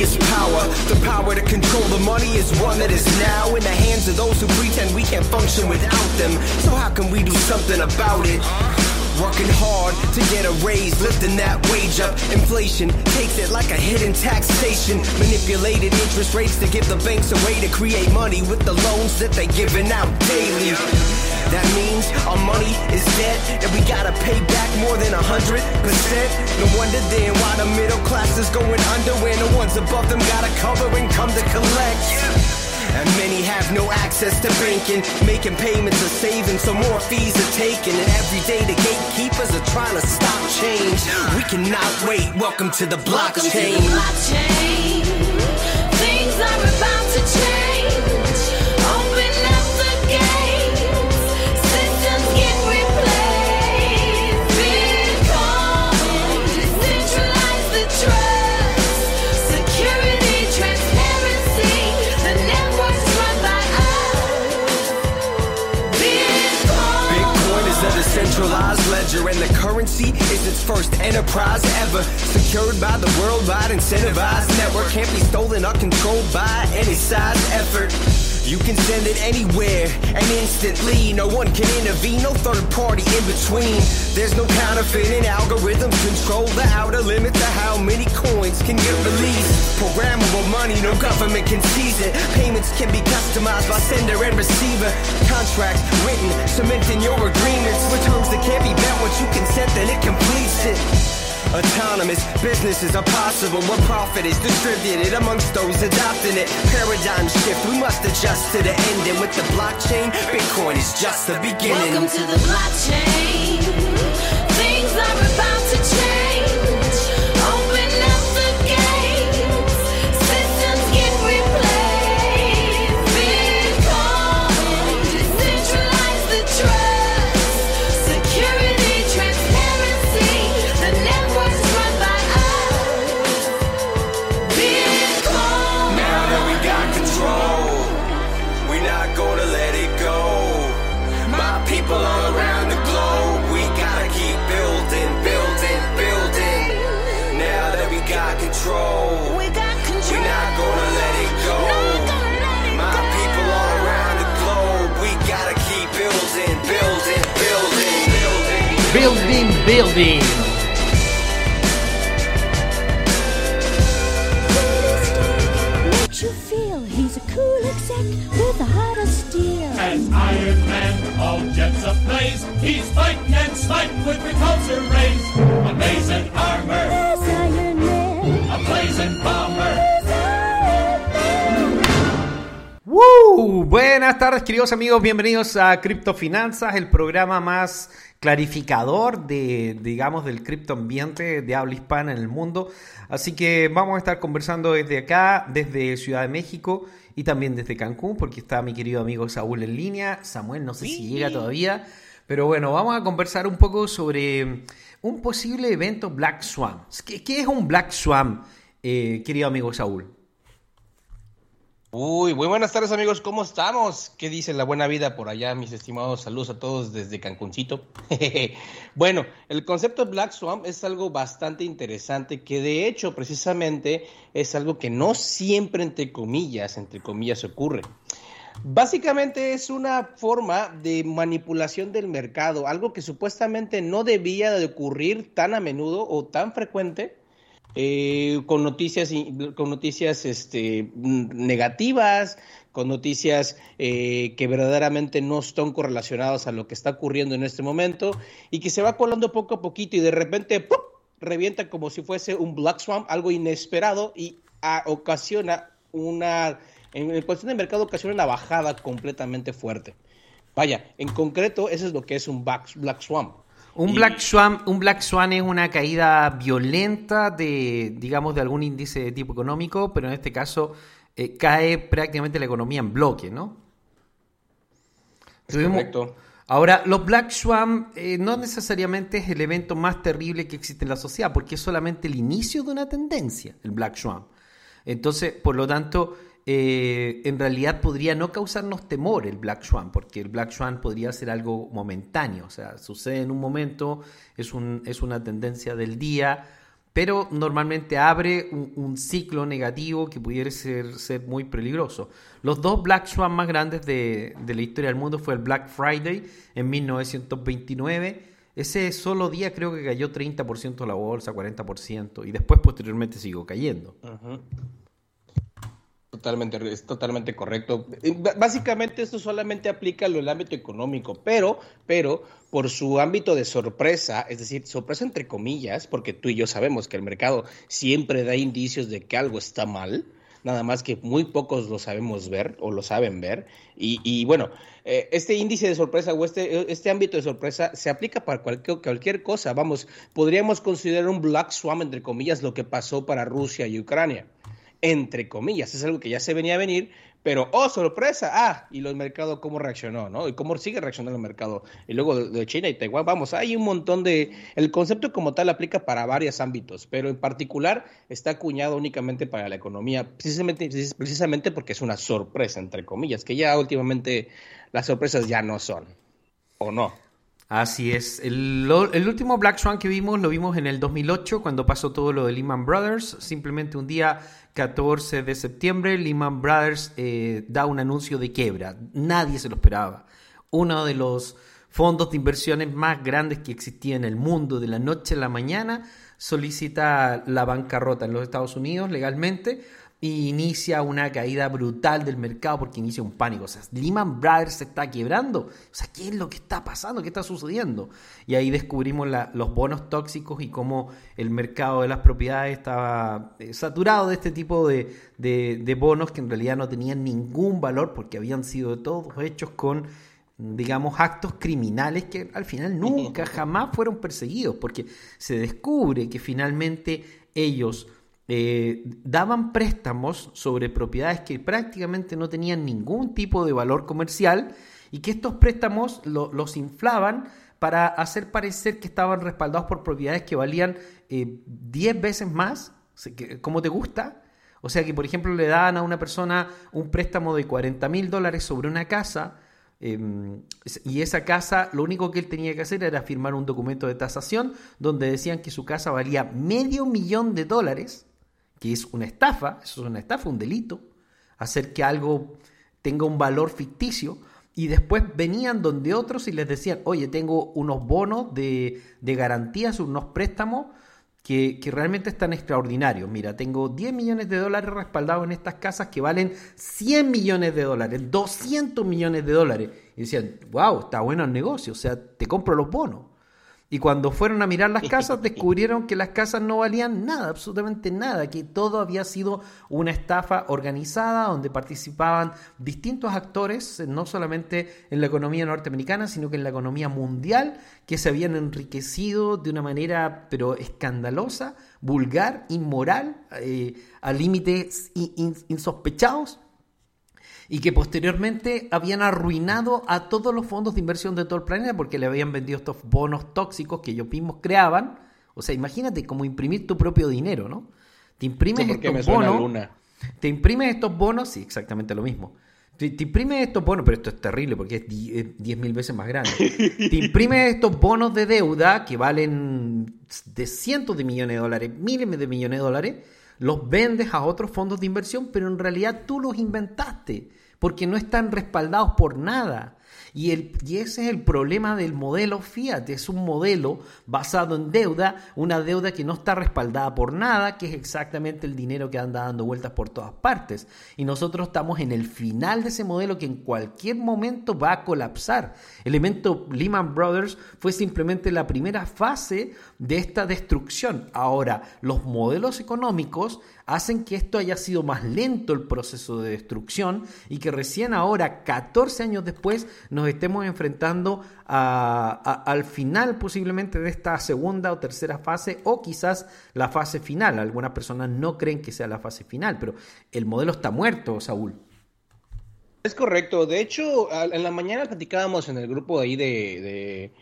money is power. The power to control the money is one that is now in the hands of those who pretend we can't function without them. So how can we do something about it? Working hard to get a raise, lifting that wage up. Inflation takes it like a hidden taxation. Manipulated interest rates to give the banks a way to create money with the loans that they're giving out daily. That means our money is debt and we gotta pay back more than a hundred percent. No wonder then why the middle class is going under when the ones above them gotta cover and come to collect. And many have no access to banking, making payments or saving, so more fees are taken. And every day the gatekeepers are trying to stop change. We cannot wait. Welcome to the Welcome to the blockchain. And the currency is its first enterprise ever. Secured by the worldwide incentivized network, can't be stolen or controlled by any size effort. You can send it anywhere and instantly. No one can intervene, no third party in between. There's no counterfeiting algorithms control the outer limit to how many coins can get released. Programmable money, no government can seize it. Payments can be customized by sender and receiver. Contracts written, cementing your agreements with terms that can't be met once you consent, then it completes it. Autonomous businesses are possible where profit is distributed amongst those adopting it. Paradigm shift, we must adjust to the ending. With the blockchain, Bitcoin is just the beginning. Welcome to the blockchain. Queridos amigos. Bienvenidos a Criptofinanzas, el programa más clarificador de, digamos, del criptoambiente de habla hispana en el mundo. Así que vamos a estar conversando desde acá, desde Ciudad de México y también desde Cancún, porque está mi querido amigo Saúl en línea. Samuel, no sé si llega todavía. Pero bueno, vamos a conversar un poco sobre un posible evento Black Swan. ¿Qué, qué es un Black Swan, eh, querido amigo Saúl? Uy, muy buenas tardes amigos, ¿cómo estamos? ¿Qué dice la buena vida por allá, mis estimados? Saludos a todos desde Cancuncito. bueno, el concepto de Black Swan es algo bastante interesante que de hecho precisamente es algo que no siempre entre comillas, entre comillas ocurre. Básicamente es una forma de manipulación del mercado, algo que supuestamente no debía de ocurrir tan a menudo o tan frecuente, eh, con noticias, con noticias este, negativas, con noticias eh, que verdaderamente no están correlacionadas a lo que está ocurriendo en este momento y que se va colando poco a poquito y de repente revienta como si fuese un Black Swan, algo inesperado y ah, ocasiona una, en, en cuestión de mercado, ocasiona una bajada completamente fuerte. Vaya, en concreto, eso es lo que es un Black, Swan. Un Y- Black Swan, un Black Swan es una caída violenta de, digamos, de algún índice de tipo económico, pero en este caso eh, cae prácticamente la economía en bloque, ¿no? Es Tuvimos- correcto. Ahora, los Black Swan eh, no necesariamente es el evento más terrible que existe en la sociedad, porque es solamente el inicio de una tendencia, el Black Swan. Entonces, por lo tanto, eh, en realidad podría no causarnos temor el Black Swan, porque el Black Swan podría ser algo momentáneo, o sea, sucede en un momento, es, un, es una tendencia del día, pero normalmente abre un, un ciclo negativo que pudiera ser, ser, muy peligroso. Los dos Black Swan más grandes de, de la historia del mundo fue el Black Friday en 1929, ese solo día creo que cayó 30% la bolsa, 40%, y después posteriormente siguió cayendo. Uh -huh. Totalmente, es totalmente correcto. Básicamente esto solamente aplica en el ámbito económico, pero, pero por su ámbito de sorpresa, es decir, sorpresa entre comillas, porque tú y yo sabemos que el mercado siempre da indicios de que algo está mal, nada más que muy pocos lo sabemos ver o lo saben ver. Y, y bueno, eh, este índice de sorpresa o este, este ámbito de sorpresa se aplica para cualquier, cualquier cosa. Vamos, podríamos considerar un black swan, entre comillas, lo que pasó para Rusia y Ucrania entre comillas, es algo que ya se venía a venir, pero oh, sorpresa, ah, y los mercados cómo reaccionó, ¿no? Y cómo sigue reaccionando el mercado. Y luego de, China y Taiwán, vamos, hay un montón de... El concepto como tal aplica para varios ámbitos, pero en particular está acuñado únicamente para la economía, precisamente, precisamente porque es una sorpresa, entre comillas, que ya últimamente las sorpresas ya no son, ¿o no? Así es. El, el, último Black Swan que vimos lo vimos en el 2008 cuando pasó todo lo de Lehman Brothers. Simplemente un día 14 de septiembre Lehman Brothers eh, da un anuncio de quiebra. Nadie se lo esperaba. Uno de los fondos de inversiones más grandes que existía en el mundo de la noche a la mañana solicita la bancarrota en los Estados Unidos legalmente y inicia una caída brutal del mercado porque inicia un pánico. O sea, Lehman Brothers se está quebrando. O sea, ¿qué es lo que está pasando? ¿Qué está sucediendo? Y ahí descubrimos la, los bonos tóxicos y cómo el mercado de las propiedades estaba eh, saturado de este tipo de, de, de, bonos que en realidad no tenían ningún valor porque habían sido todos hechos con digamos, actos criminales que al final nunca, jamás fueron perseguidos, porque se descubre que finalmente ellos eh, daban préstamos sobre propiedades que prácticamente no tenían ningún tipo de valor comercial y que estos préstamos lo, los inflaban para hacer parecer que estaban respaldados por propiedades que valían 10 eh, veces más, como te gusta. O sea que, por ejemplo, le daban a una persona un préstamo de 40 mil dólares sobre una casa eh, y esa casa, lo único que él tenía que hacer era firmar un documento de tasación donde decían que su casa valía medio millón de dólares que es una estafa, eso es una estafa, un delito, hacer que algo tenga un valor ficticio, y después venían donde otros y les decían, oye, tengo unos bonos de, de garantías, unos préstamos que, que, realmente están extraordinarios. Mira, tengo 10 millones de dólares respaldados en estas casas que valen 100 millones de dólares, 200 millones de dólares. Y decían, wow, está bueno el negocio, o sea, te compro los bonos. Y cuando fueron a mirar las casas, descubrieron que las casas no valían nada, absolutamente nada, que todo había sido una estafa organizada donde participaban distintos actores, no solamente en la economía norteamericana, sino que en la economía mundial, que se habían enriquecido de una manera, pero escandalosa, vulgar, inmoral, eh, a límites insospechados y que posteriormente habían arruinado a todos los fondos de inversión de todo el planeta porque le habían vendido estos bonos tóxicos que ellos mismos creaban. O sea, imagínate como imprimir tu propio dinero, ¿no? Te imprimes sí, estos bonos. Luna. Te imprimes estos bonos, sí, exactamente lo mismo. Te, te imprimes estos bonos, pero esto es terrible porque es 10 mil veces más grande. te imprimes estos bonos de deuda que valen de cientos de millones de dólares, miles de millones de dólares, los vendes a otros fondos de inversión, pero en realidad tú los inventaste porque no están respaldados por nada. Y, ese es el problema del modelo Fiat. Es un modelo basado en deuda, una deuda que no está respaldada por nada, que es exactamente el dinero que anda dando vueltas por todas partes. Y nosotros estamos en el final de ese modelo que en cualquier momento va a colapsar. El evento Lehman Brothers fue simplemente la primera fase de esta destrucción. Ahora, los modelos económicos hacen que esto haya sido más lento el proceso de destrucción y que recién ahora, 14 años después, nos estemos enfrentando al final posiblemente de esta segunda o tercera fase o quizás la fase final. Algunas personas no creen que sea la fase final, pero el modelo está muerto, Saúl. Es correcto. De hecho, en la mañana platicábamos en el grupo ahí de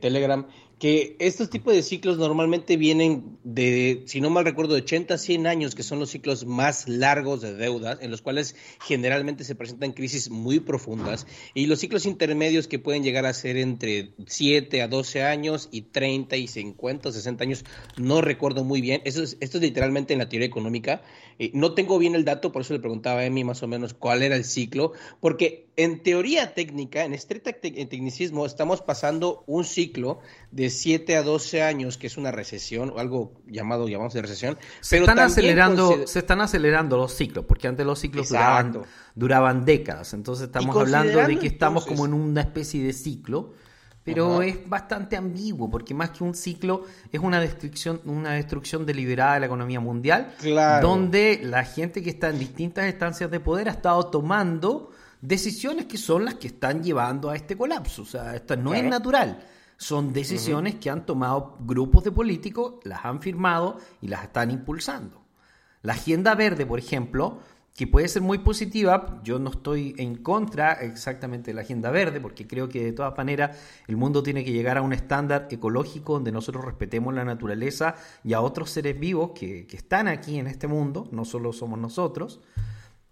Telegram que estos tipos de ciclos normalmente vienen de, si no mal recuerdo, de 80 a 100 años, que son los ciclos más largos de deudas, en los cuales generalmente se presentan crisis muy profundas, y los ciclos intermedios que pueden llegar a ser entre 7 a 12 años y 30 y 50 o 60 años, no recuerdo muy bien, eso es, esto es literalmente en la teoría económica, eh, no tengo bien el dato, por eso le preguntaba a Emi más o menos cuál era el ciclo, porque en teoría técnica, en estricta en tecnicismo, estamos pasando un ciclo de 7 a 12 años, que es una recesión, o algo llamado, llamamos de recesión. Se pero están, acelerando, se están acelerando los ciclos, porque antes los ciclos duraban, duraban décadas. Entonces estamos hablando de que estamos entonces- como en una especie de ciclo, pero es bastante ambiguo, porque más que un ciclo es una destrucción, una destrucción deliberada de la economía mundial, Claro. donde la gente que está en distintas estancias de poder ha estado tomando decisiones que son las que están llevando a este colapso. O sea, esto no es natural. Son decisiones que han tomado grupos de políticos, las han firmado y las están impulsando. La agenda verde, por ejemplo, que puede ser muy positiva, yo no estoy en contra exactamente de la agenda verde, porque creo que de todas maneras el mundo tiene que llegar a un estándar ecológico donde nosotros respetemos la naturaleza y a otros seres vivos que, que están aquí en este mundo, no solo somos nosotros.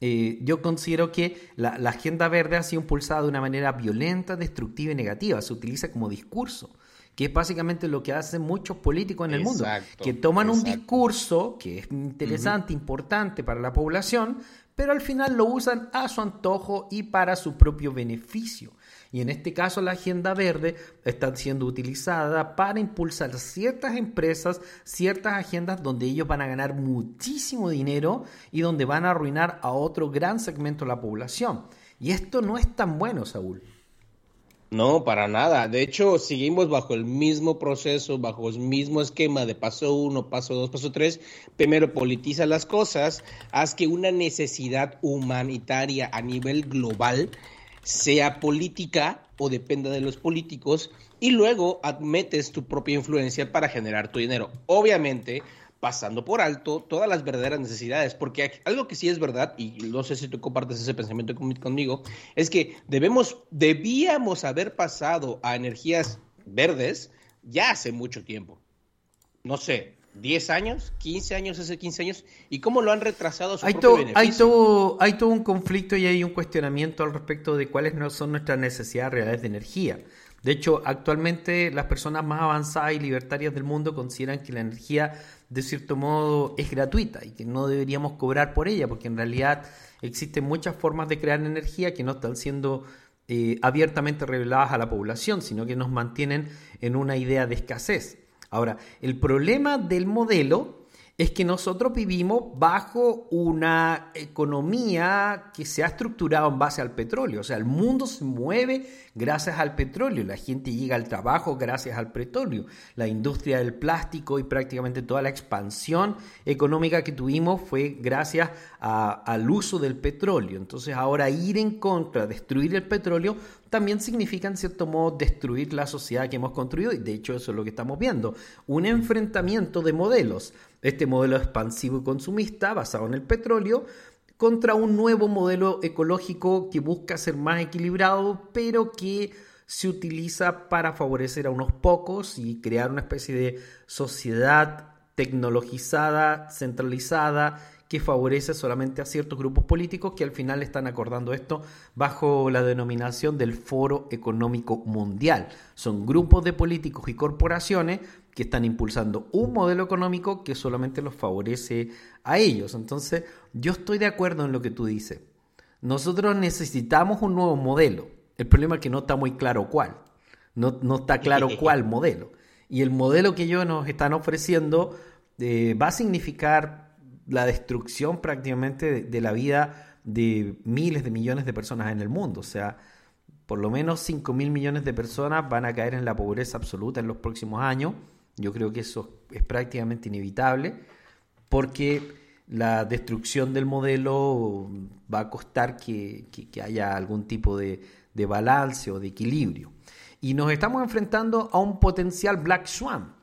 Eh, yo considero que la, la agenda verde ha sido impulsada de una manera violenta, destructiva y negativa. Se utiliza como discurso, que es básicamente lo que hacen muchos políticos en el mundo, que toman un discurso que es interesante, importante para la población, pero al final lo usan a su antojo y para su propio beneficio. Y en este caso la agenda verde está siendo utilizada para impulsar ciertas empresas, ciertas agendas donde ellos van a ganar muchísimo dinero y donde van a arruinar a otro gran segmento de la población. Y esto no es tan bueno, Saúl. No, para nada. De hecho, seguimos bajo el mismo proceso, bajo el mismo esquema de paso uno, paso dos, paso tres. Primero politiza las cosas, haz que una necesidad humanitaria a nivel global sea política o dependa de los políticos y luego metes tu propia influencia para generar tu dinero. Obviamente, pasando por alto todas las verdaderas necesidades, porque algo que sí es verdad, y no sé si tú compartes ese pensamiento con- conmigo, es que debemos, debíamos haber pasado a energías verdes ya hace mucho tiempo. No sé, 10 años, 15 años, hace 15 años, y cómo lo han retrasado a su Hay propio todo, beneficio. hay, todo, hay todo un conflicto y hay un cuestionamiento al respecto de cuáles no son nuestras necesidades reales de energía. De hecho, actualmente las personas más avanzadas y libertarias del mundo consideran que la energía, de cierto modo, es gratuita y que no deberíamos cobrar por ella, porque en realidad existen muchas formas de crear energía que no están siendo eh, abiertamente reveladas a la población, sino que nos mantienen en una idea de escasez. Ahora, el problema del modelo es que nosotros vivimos bajo una economía que se ha estructurado en base al petróleo. O sea, el mundo se mueve gracias al petróleo. La gente llega al trabajo gracias al petróleo. La industria del plástico y prácticamente toda la expansión económica que tuvimos fue gracias al uso del petróleo. Entonces ahora ir en contra, destruir el petróleo, también significa en cierto modo destruir la sociedad que hemos construido y de hecho eso es lo que estamos viendo. Un enfrentamiento de modelos. Este modelo expansivo y consumista basado en el petróleo contra un nuevo modelo ecológico que busca ser más equilibrado, pero que se utiliza para favorecer a unos pocos y crear una especie de sociedad tecnologizada, centralizada, que favorece solamente a ciertos grupos políticos que al final están acordando esto bajo la denominación del Foro Económico Mundial. Son grupos de políticos y corporaciones que están impulsando un modelo económico que solamente los favorece a ellos. Entonces, yo estoy de acuerdo en lo que tú dices. Nosotros necesitamos un nuevo modelo. El problema es que no está muy claro cuál. No, no está claro cuál modelo. Y el modelo que ellos nos están ofreciendo eh, va a significar la destrucción prácticamente de, la vida de miles de millones de personas en el mundo. O sea, por lo menos 5 mil millones de personas van a caer en la pobreza absoluta en los próximos años. Yo creo que eso es prácticamente inevitable porque la destrucción del modelo va a costar que, que- que haya algún tipo de, de balance o de equilibrio. Y nos estamos enfrentando a un potencial Black Swan,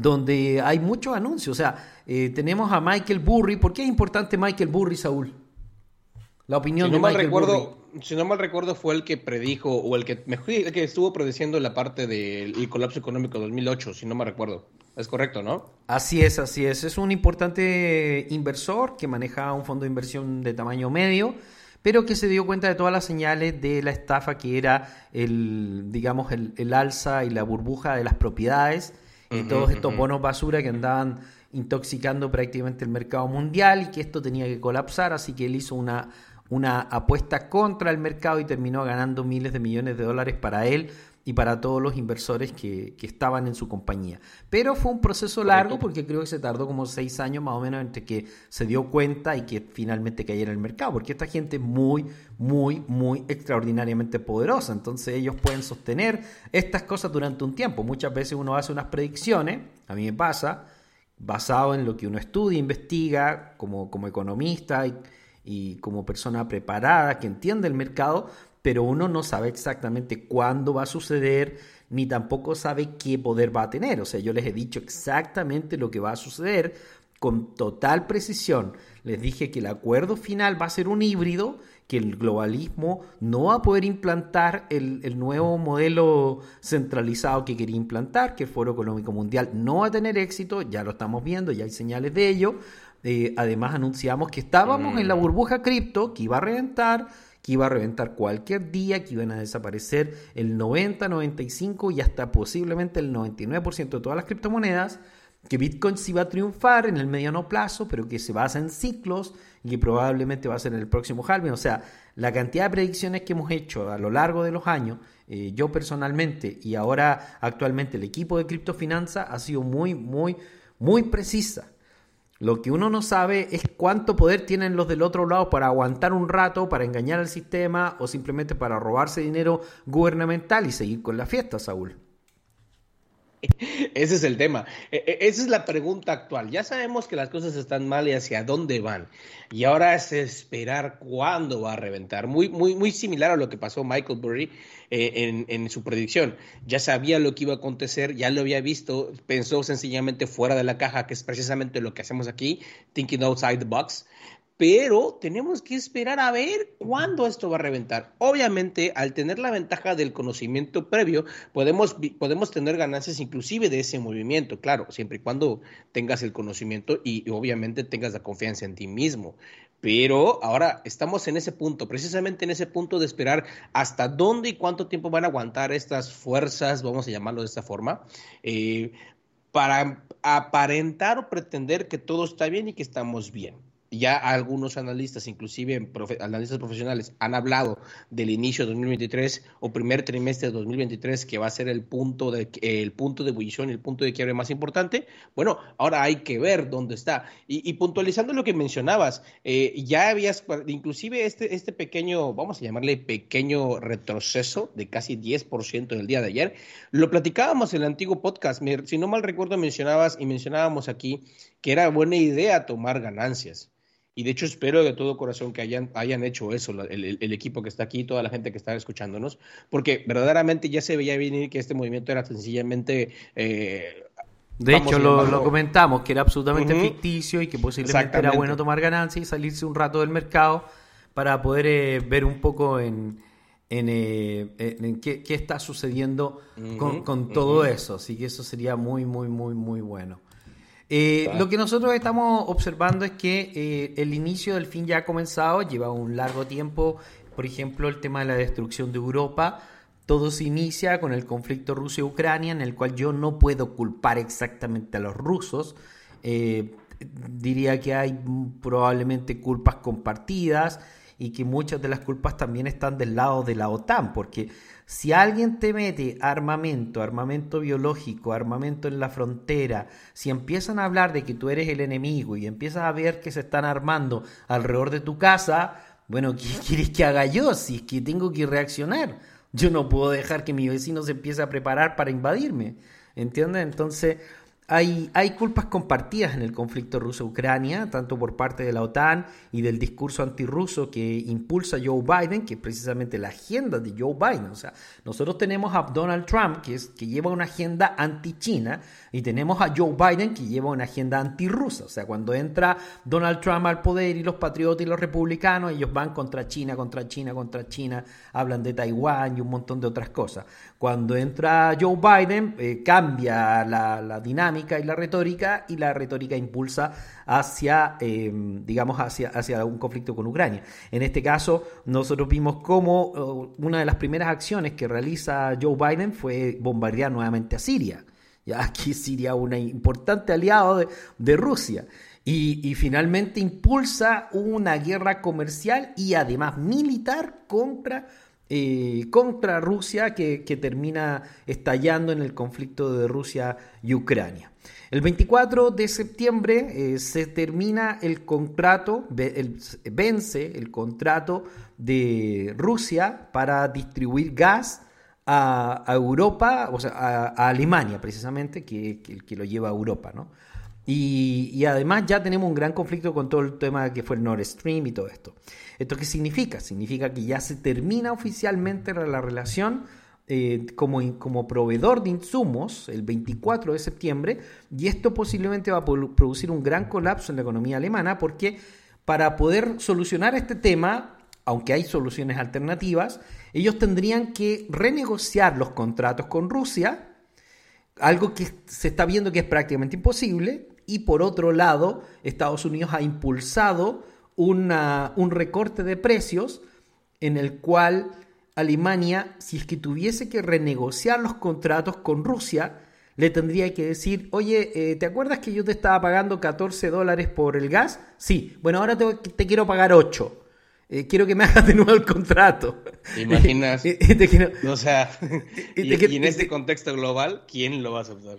donde hay muchos anuncios. O sea, eh, tenemos a Michael Burry. ¿Por qué es importante Michael Burry, Saúl? La opinión Si de no, mal Michael recuerdo, Burry. si no mal recuerdo, fue el que predijo, o el que mejor el que estuvo prediciendo la parte del colapso económico 2008, si no me recuerdo. Es correcto, ¿no? Así es, así es. Es un importante inversor que maneja un fondo de inversión de tamaño medio, pero que se dio cuenta de todas las señales de la estafa que era el, digamos, el, el alza y la burbuja de las propiedades y todos estos bonos basura que andaban intoxicando prácticamente el mercado mundial y que esto tenía que colapsar, así que él hizo una, una apuesta contra el mercado y terminó ganando miles de millones de dólares para él y para todos los inversores que, que estaban en su compañía. Pero fue un proceso largo porque creo que se tardó como seis años más o menos entre que se dio cuenta y que finalmente cayera en el mercado, porque esta gente es muy, muy, muy extraordinariamente poderosa, entonces ellos pueden sostener estas cosas durante un tiempo. Muchas veces uno hace unas predicciones, a mí me pasa, basado en lo que uno estudia, investiga como, como economista y, y como persona preparada que entiende el mercado, pero uno no sabe exactamente cuándo va a suceder, ni tampoco sabe qué poder va a tener. O sea, yo les he dicho exactamente lo que va a suceder con total precisión. Les dije que el acuerdo final va a ser un híbrido, que el globalismo no va a poder implantar el, el nuevo modelo centralizado que quería implantar, que el Foro Económico Mundial no va a tener éxito, ya lo estamos viendo, ya hay señales de ello. Eh, además anunciamos que estábamos en la burbuja cripto, que iba a reventar, que iba a reventar cualquier día, que iban a desaparecer el 90, 95 y hasta posiblemente el 99% de todas las criptomonedas, que Bitcoin sí va a triunfar en el mediano plazo, pero que se basa en ciclos y que probablemente va a ser en el próximo halving. O sea, la cantidad de predicciones que hemos hecho a lo largo de los años, eh, yo personalmente y ahora actualmente el equipo de criptofinanza ha sido muy, muy, muy precisa. Lo que uno no sabe es cuánto poder tienen los del otro lado para aguantar un rato, para engañar al sistema o simplemente para robarse dinero gubernamental y seguir con la fiesta, Saúl. Ese es el tema. E- e- Esa es la pregunta actual. Ya sabemos que las cosas están mal y hacia dónde van. Y ahora es esperar cuándo va a reventar. Muy, muy, muy similar a lo que pasó Michael Burry eh, en, en su predicción. Ya sabía lo que iba a acontecer, ya lo había visto, pensó sencillamente fuera de la caja, que es precisamente lo que hacemos aquí, thinking outside the box. Pero tenemos que esperar a ver cuándo esto va a reventar. Obviamente, al tener la ventaja del conocimiento previo, podemos, podemos tener ganancias inclusive de ese movimiento, claro, siempre y cuando tengas el conocimiento y, y obviamente tengas la confianza en ti mismo. Pero ahora estamos en ese punto, precisamente en ese punto de esperar hasta dónde y cuánto tiempo van a aguantar estas fuerzas, vamos a llamarlo de esta forma, eh, para aparentar o pretender que todo está bien y que estamos bien. Ya algunos analistas, inclusive analistas profesionales, han hablado del inicio de 2023 o primer trimestre de 2023, que va a ser el punto de, el punto de ebullición el punto de quiebre más importante. Bueno, ahora hay que ver dónde está. Y, puntualizando lo que mencionabas, eh, ya habías, inclusive este, este pequeño, vamos a llamarle pequeño retroceso de casi 10% del día de ayer, lo platicábamos en el antiguo podcast. Si no mal recuerdo, mencionabas y mencionábamos aquí que era buena idea tomar ganancias. Y de hecho espero de todo corazón que hayan, hayan hecho eso, el, el- el equipo que está aquí, toda la gente que está escuchándonos, porque verdaderamente ya se veía venir que este movimiento era sencillamente... eh, De hecho, lo, comentamos, que era absolutamente ficticio y que posiblemente era bueno tomar ganancias y salirse un rato del mercado para poder eh, ver un poco en, en, eh, en- qué, qué está sucediendo con, todo eso. Así que eso sería muy, muy, muy, muy bueno. Eh, lo que nosotros estamos observando es que eh, el inicio del fin ya ha comenzado, lleva un largo tiempo, por ejemplo, el tema de la destrucción de Europa. Todo se inicia con el conflicto Rusia-Ucrania, en el cual yo no puedo culpar exactamente a los rusos. Eh, diría que hay probablemente culpas compartidas y que muchas de las culpas también están del lado de la OTAN, porque si alguien te mete armamento, armamento biológico, armamento en la frontera, si empiezan a hablar de que tú eres el enemigo y empiezas a ver que se están armando alrededor de tu casa, bueno, ¿qué quieres que haga yo si es que tengo que reaccionar? Yo no puedo dejar que mi vecino se empiece a preparar para invadirme, ¿entiendes? Entonces, hay, hay culpas compartidas en el conflicto ruso-Ucrania, tanto por parte de la OTAN y del discurso antirruso que impulsa Joe Biden, que es precisamente la agenda de Joe Biden. O sea, nosotros tenemos a Donald Trump, que, es, que lleva una agenda anti-China, y tenemos a Joe Biden, que lleva una agenda anti-rusa. O sea, cuando entra Donald Trump al poder y los patriotas y los republicanos, ellos van contra China, contra China, contra China, hablan de Taiwán y un montón de otras cosas. Cuando entra Joe Biden, eh, cambia la, la dinámica y la retórica y la retórica impulsa hacia, eh, digamos, hacia, hacia un conflicto con Ucrania. En este caso, nosotros vimos cómo uh, una de las primeras acciones que realiza Joe Biden fue bombardear nuevamente a Siria. Ya aquí Siria un importante aliado de, de Rusia. Y, y, finalmente impulsa una guerra comercial y además militar contra eh, contra Rusia que, termina estallando en el conflicto de Rusia y Ucrania. El 24 de septiembre eh, se termina el contrato, vence el contrato de Rusia para distribuir gas a, Europa, o sea, a, a, Alemania precisamente, que, que, que lo lleva a Europa, ¿no? Y, y, además ya tenemos un gran conflicto con todo el tema que fue el Nord Stream y todo esto. ¿Esto qué significa? Significa que ya se termina oficialmente la relación eh, como, como proveedor de insumos el 24 de septiembre y esto posiblemente va a producir un gran colapso en la economía alemana porque para poder solucionar este tema, aunque hay soluciones alternativas, ellos tendrían que renegociar los contratos con Rusia, algo que se está viendo que es prácticamente imposible, y por otro lado, Estados Unidos ha impulsado una, un recorte de precios en el cual Alemania, si es que tuviese que renegociar los contratos con Rusia, le tendría que decir, oye, eh, ¿te acuerdas que yo te estaba pagando 14 dólares por el gas? Sí, bueno, ahora te, te quiero pagar 8. Eh, quiero que me hagas de nuevo el contrato. ¿Te imaginas? quiero... O sea, y, en este contexto global, ¿quién lo va a aceptar?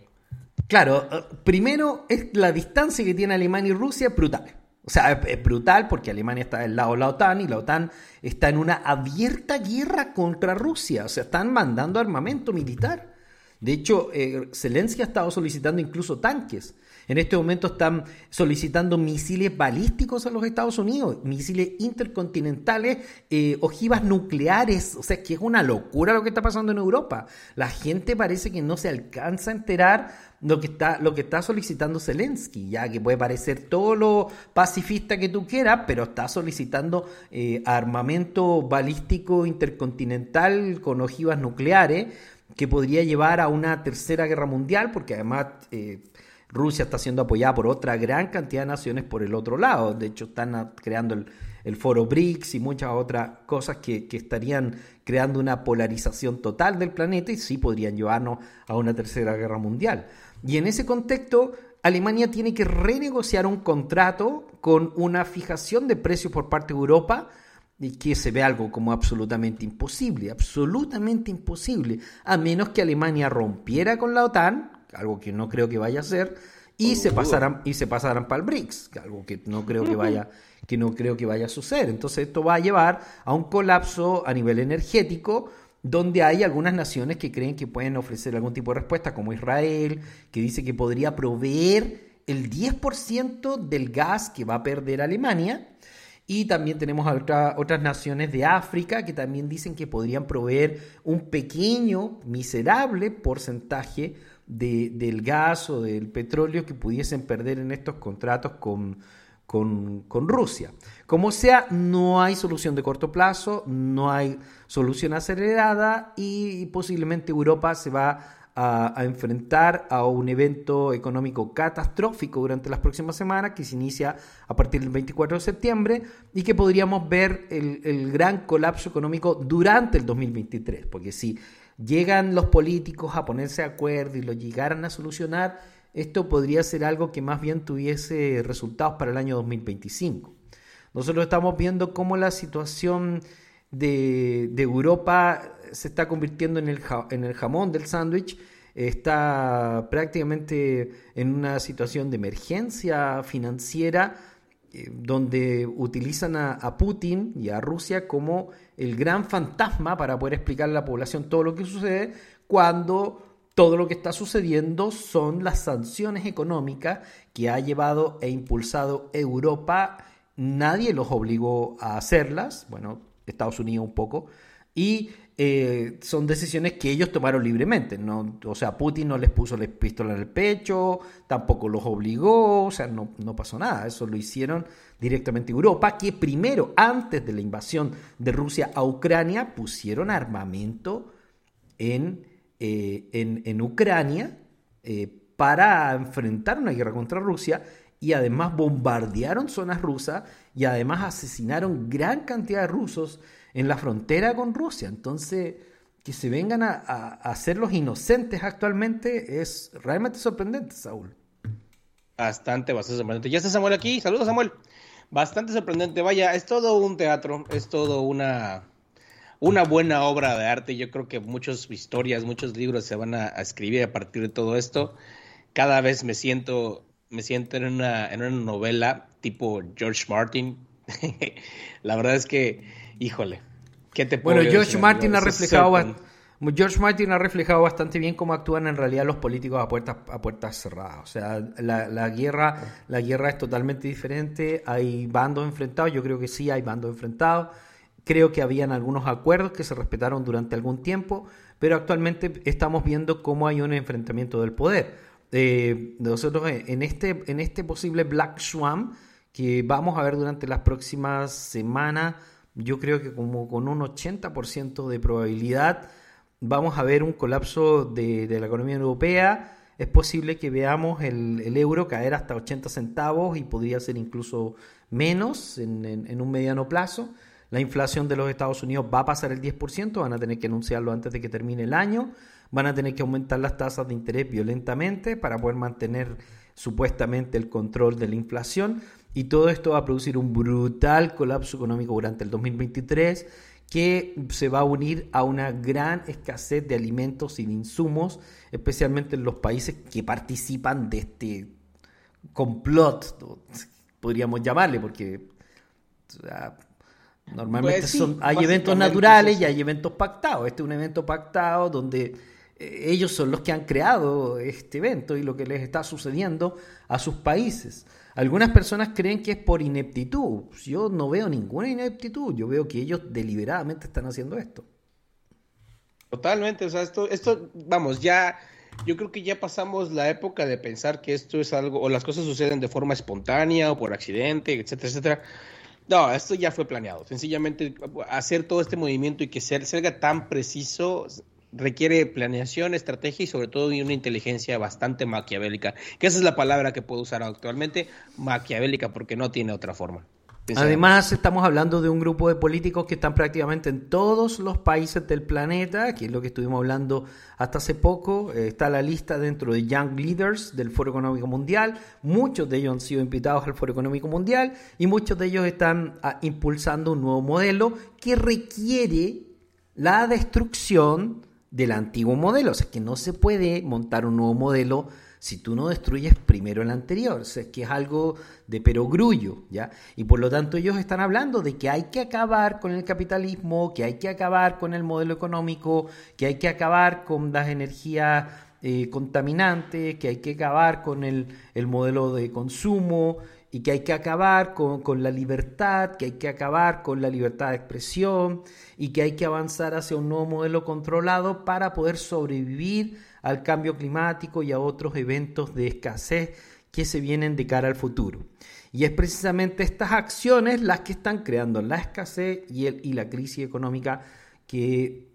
Claro, eh, primero es la distancia que tiene Alemania y Rusia brutal. O sea, es brutal porque Alemania está del lado de la OTAN y la OTAN está en una abierta guerra contra Rusia. O sea, están mandando armamento militar. De hecho, eh, ha estado solicitando incluso tanques. En este momento están solicitando misiles balísticos a los Estados Unidos, misiles intercontinentales, eh, ojivas nucleares. O sea, es que es una locura lo que está pasando en Europa. La gente parece que no se alcanza a enterar lo que está, lo que está solicitando Zelensky, ya que puede parecer todo lo pacifista que tú quieras, pero está solicitando eh, armamento balístico intercontinental con ojivas nucleares que podría llevar a una tercera guerra mundial, porque además eh, Rusia está siendo apoyada por otra gran cantidad de naciones por el otro lado. De hecho, están creando el, foro BRICS y muchas otras cosas que, que, estarían creando una polarización total del planeta y sí podrían llevarnos a una tercera guerra mundial. Y en ese contexto, Alemania tiene que renegociar un contrato con una fijación de precios por parte de Europa y que se ve algo como absolutamente imposible, absolutamente imposible, a menos que Alemania rompiera con la OTAN, algo que no creo que vaya a ser, y se pasaran y se pasaran para el BRICS, algo que no creo que vaya que no creo que vaya a suceder. Entonces esto va a llevar a un colapso a nivel energético donde hay algunas naciones que creen que pueden ofrecer algún tipo de respuesta, como Israel, que dice que podría proveer el 10% del gas que va a perder Alemania. Y también tenemos otras naciones de África que también dicen que podrían proveer un pequeño, miserable porcentaje de, del gas o del petróleo que pudiesen perder en estos contratos con, con, Rusia. Como sea, no hay solución de corto plazo, no hay solución acelerada y, posiblemente Europa se va a, a, enfrentar a un evento económico catastrófico durante las próximas semanas que se inicia a partir del 24 de septiembre y que podríamos ver el, el gran colapso económico durante el 2023, porque si llegan los políticos a ponerse de acuerdo y lo llegaran a solucionar, esto podría ser algo que más bien tuviese resultados para el año 2025. Nosotros estamos viendo cómo la situación de, Europa se está convirtiendo en el, en el jamón del sándwich, está prácticamente en una situación de emergencia financiera eh, donde utilizan a, a, Putin y a Rusia como el gran fantasma para poder explicar a la población todo lo que sucede cuando todo lo que está sucediendo son las sanciones económicas que ha llevado e impulsado Europa. Nadie los obligó a hacerlas, bueno, Estados Unidos un poco, y eh, son decisiones que ellos tomaron libremente. ¿no? O sea, Putin no les puso la pistola en el pecho, tampoco los obligó, o sea, no, no pasó nada. Eso lo hicieron directamente Europa, que primero, antes de la invasión de Rusia a Ucrania, pusieron armamento en, eh, en, en Ucrania eh, para enfrentar una guerra contra Rusia y además bombardearon zonas rusas y además asesinaron gran cantidad de rusos en la frontera con Rusia. Entonces, que se vengan a, a, a ser los inocentes actualmente es realmente sorprendente, Saúl. Bastante, bastante sorprendente. Ya está Samuel aquí. Saludos, Samuel. Bastante sorprendente. Vaya, es todo un teatro, es todo una, una buena obra de arte. Yo creo que muchas historias, muchos libros se van a, a escribir a partir de todo esto. Cada vez me siento, me siento en una, en una novela tipo George Martin. La verdad es que, híjole, ¿qué te puedo Bueno, George decir, Martin ha reflejado George Martin ha reflejado bastante bien cómo actúan en realidad los políticos a puertas a puertas cerradas. O sea, la, la guerra la guerra es totalmente diferente. Hay bandos enfrentados. Yo creo que sí hay bandos enfrentados. Creo que habían algunos acuerdos que se respetaron durante algún tiempo, pero actualmente estamos viendo cómo hay un enfrentamiento del poder. Eh, nosotros en este en este posible Black Swan que vamos a ver durante las próximas semanas, yo creo que como con un 80% de probabilidad vamos a ver un colapso de, la economía europea. Es posible que veamos el, euro caer hasta 80 centavos y podría ser incluso menos en, en- en un mediano plazo. La inflación de los Estados Unidos va a pasar el 10%, van a tener que anunciarlo antes de que termine el año, van a tener que aumentar las tasas de interés violentamente para poder mantener supuestamente el control de la inflación. Y todo esto va a producir un brutal colapso económico durante el 2023 que se va a unir a una gran escasez de alimentos y de insumos, especialmente en los países que participan de este complot, podríamos llamarle, porque normalmente Pues sí, son, hay eventos naturales es y hay eventos pactados. Este es un evento pactado donde eh, ellos son los que han creado este evento y lo que les está sucediendo a sus países. Algunas personas creen que es por ineptitud. Yo no veo ninguna ineptitud. Yo veo que ellos deliberadamente están haciendo esto. Totalmente, o sea, esto, esto, vamos, ya, yo creo que ya pasamos la época de pensar que esto es algo, o las cosas suceden de forma espontánea o por accidente, etcétera, etcétera. No, esto ya fue planeado. Sencillamente hacer todo este movimiento y que salga tan preciso requiere planeación, estrategia y sobre todo una inteligencia bastante maquiavélica. Que esa es la palabra que puedo usar actualmente, maquiavélica, porque no tiene otra forma. Además, estamos hablando de un grupo de políticos que están prácticamente en todos los países del planeta, que es lo que estuvimos hablando hasta hace poco. Eh, está la lista dentro de Young Leaders del Foro Económico Mundial. Muchos de ellos han sido invitados al Foro Económico Mundial y muchos de ellos están ah, impulsando un nuevo modelo que requiere la destrucción del antiguo modelo. O sea, que no se puede montar un nuevo modelo si tú no destruyes primero el anterior. Sea, que es algo de perogrullo, ¿ya? Y por lo tanto ellos están hablando de que hay que acabar con el capitalismo, que hay que acabar con el modelo económico, que hay que acabar con las energías eh, contaminantes, que hay que acabar con el, el modelo de consumo y que hay que acabar con, con, la libertad, que hay que acabar con la libertad de expresión y que hay que avanzar hacia un nuevo modelo controlado para poder sobrevivir al cambio climático y a otros eventos de escasez que se vienen de cara al futuro. Y es precisamente estas acciones las que están creando la escasez y, el, y la crisis económica que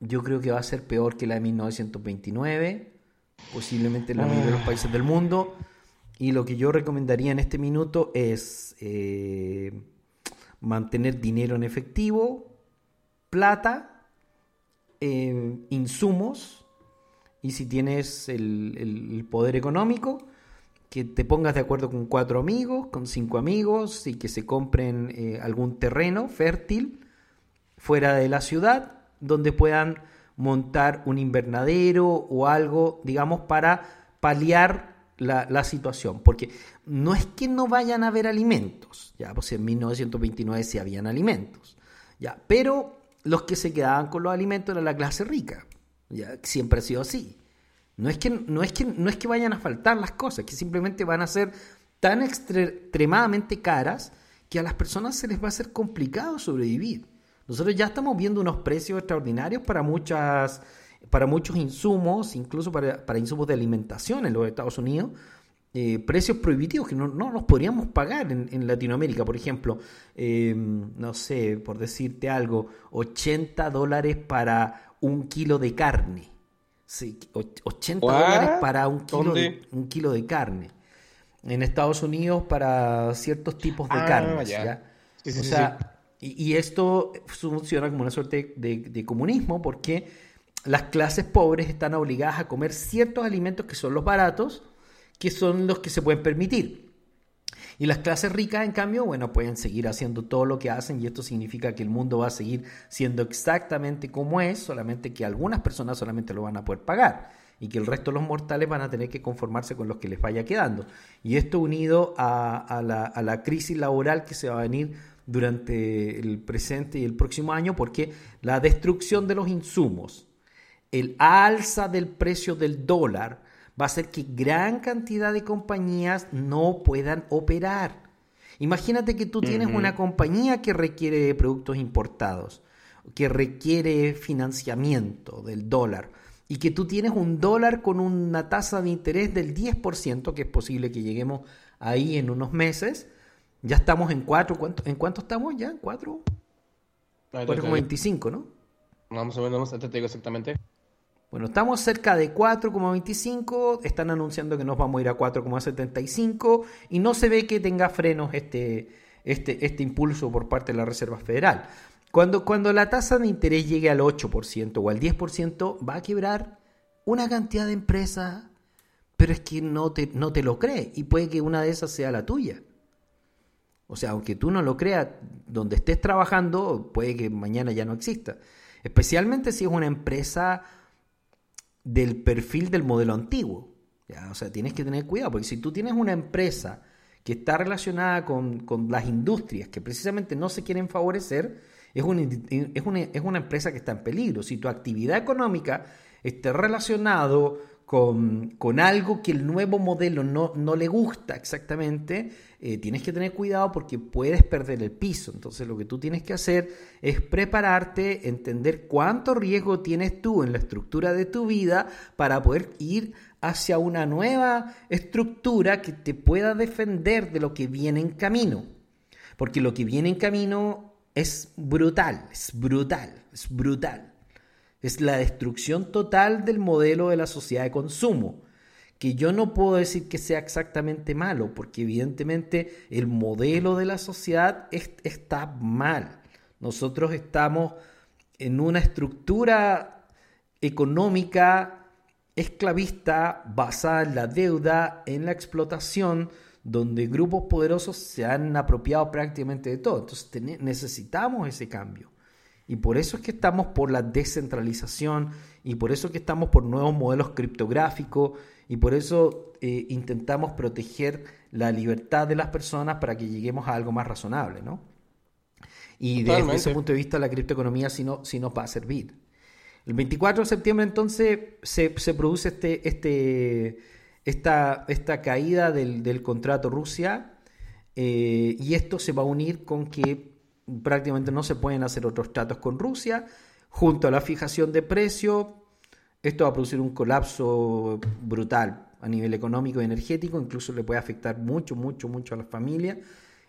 yo creo que va a ser peor que la de 1929, posiblemente en la mayoría de los países del mundo. Y lo que yo recomendaría en este minuto es eh, mantener dinero en efectivo, plata, eh, insumos, y si tienes el, el, poder económico, que te pongas de acuerdo con cuatro amigos, con cinco amigos, y que se compren eh, algún terreno fértil fuera de la ciudad, donde puedan montar un invernadero o algo, digamos, para paliar la, la, situación, porque no es que no vayan a haber alimentos, ya, pues en 1929 sí habían alimentos, ya, pero los que se quedaban con los alimentos era la clase rica, ya, siempre ha sido así. No es que no es que no es que vayan a faltar las cosas, que simplemente van a ser tan extre- extremadamente caras que a las personas se les va a hacer complicado sobrevivir. Nosotros ya estamos viendo unos precios extraordinarios para muchas para muchos insumos, incluso para, para insumos de alimentación en los Estados Unidos, eh, precios prohibitivos que no, no los podríamos pagar en, en Latinoamérica. Por ejemplo, eh, no sé, por decirte algo, 80 dólares para un kilo de carne. Sí, och- 80 ¿What? dólares para un kilo, de, un kilo de carne. En Estados Unidos para ciertos tipos de Ah, carnes. ya. ¿ya? Sí, sí, o sea, y, y esto funciona como una suerte de, de comunismo porque las clases pobres están obligadas a comer ciertos alimentos que son los baratos, que son los que se pueden permitir. Y las clases ricas, en cambio, bueno, pueden seguir haciendo todo lo que hacen y esto significa que el mundo va a seguir siendo exactamente como es, solamente que algunas personas solamente lo van a poder pagar y que el resto de los mortales van a tener que conformarse con los que les vaya quedando. Y esto unido a, a la, a la crisis laboral que se va a venir durante el presente y el próximo año, porque la destrucción de los insumos, el alza del precio del dólar va a hacer que gran cantidad de compañías no puedan operar. Imagínate que tú tienes una compañía que requiere productos importados, que requiere financiamiento del dólar, y que tú tienes un dólar con una tasa de interés del 10%, que es posible que lleguemos ahí en unos meses. Ya estamos en 4, ¿cuánto, ¿en cuánto estamos ya? ¿En 4? Ahorita te digo. 4,25, ¿no? Vamos a ver, vamos, te digo exactamente. Bueno, estamos cerca de 4,25, están anunciando que nos vamos a ir a 4,75 y no se ve que tenga frenos este, este, este impulso por parte de la Reserva Federal. Cuando, cuando la tasa de interés llegue al 8% o al 10%, va a quebrar una cantidad de empresas, pero es que no te, no te lo crees y puede que una de esas sea la tuya. O sea, aunque tú no lo creas, donde estés trabajando, puede que mañana ya no exista. Especialmente si es una empresa del perfil del modelo antiguo. ¿ya? O sea, tienes que tener cuidado, porque si tú tienes una empresa que está relacionada con, con las industrias que precisamente no se quieren favorecer, es una, indi- es, una, es una empresa que está en peligro. Si tu actividad económica está relacionado con, con algo que el nuevo modelo no, no le gusta exactamente, eh, tienes que tener cuidado porque puedes perder el piso. Entonces lo que tú tienes que hacer es prepararte, entender cuánto riesgo tienes tú en la estructura de tu vida para poder ir hacia una nueva estructura que te pueda defender de lo que viene en camino. Porque lo que viene en camino es brutal, es brutal, es brutal. Es la destrucción total del modelo de la sociedad de consumo. Que yo no puedo decir que sea exactamente malo, porque evidentemente el modelo de la sociedad es- está mal. Nosotros estamos en una estructura económica esclavista basada en la deuda, en la explotación, donde grupos poderosos se han apropiado prácticamente de todo. Entonces necesitamos ese cambio. Y por eso es que estamos por la descentralización y por eso es que estamos por nuevos modelos criptográficos y por eso eh, intentamos proteger la libertad de las personas para que lleguemos a algo más razonable, ¿no? Y desde ese punto de vista la criptoeconomía sí, no, sí nos va a servir. El 24 de septiembre entonces se, se produce este, este, esta, esta caída del, del contrato Rusia eh, y esto se va a unir con que prácticamente no se pueden hacer otros tratos con Rusia, junto a la fijación de precio, esto va a producir un colapso brutal a nivel económico y energético, incluso le puede afectar mucho, mucho, mucho a las familias.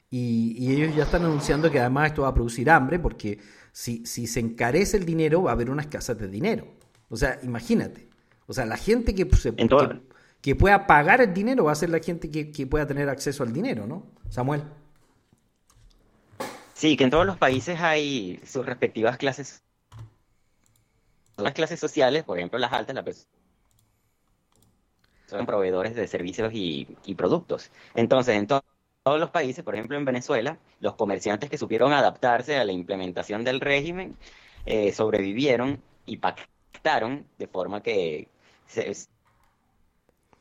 Y, y ellos ya están anunciando que además esto va a producir hambre, porque si, si se encarece el dinero, va a haber una escasez de dinero. O sea, imagínate. O sea, la gente que, se- que, que pueda pagar el dinero va a ser la gente que, que pueda tener acceso al dinero, ¿no? Samuel. Sí, que en todos los países hay sus respectivas clases. Las clases sociales, por ejemplo, las altas, las personas son proveedores de servicios y, productos. Entonces, en to- todos los países, por ejemplo, en Venezuela, los comerciantes que supieron adaptarse a la implementación del régimen eh, sobrevivieron y pactaron de forma que se-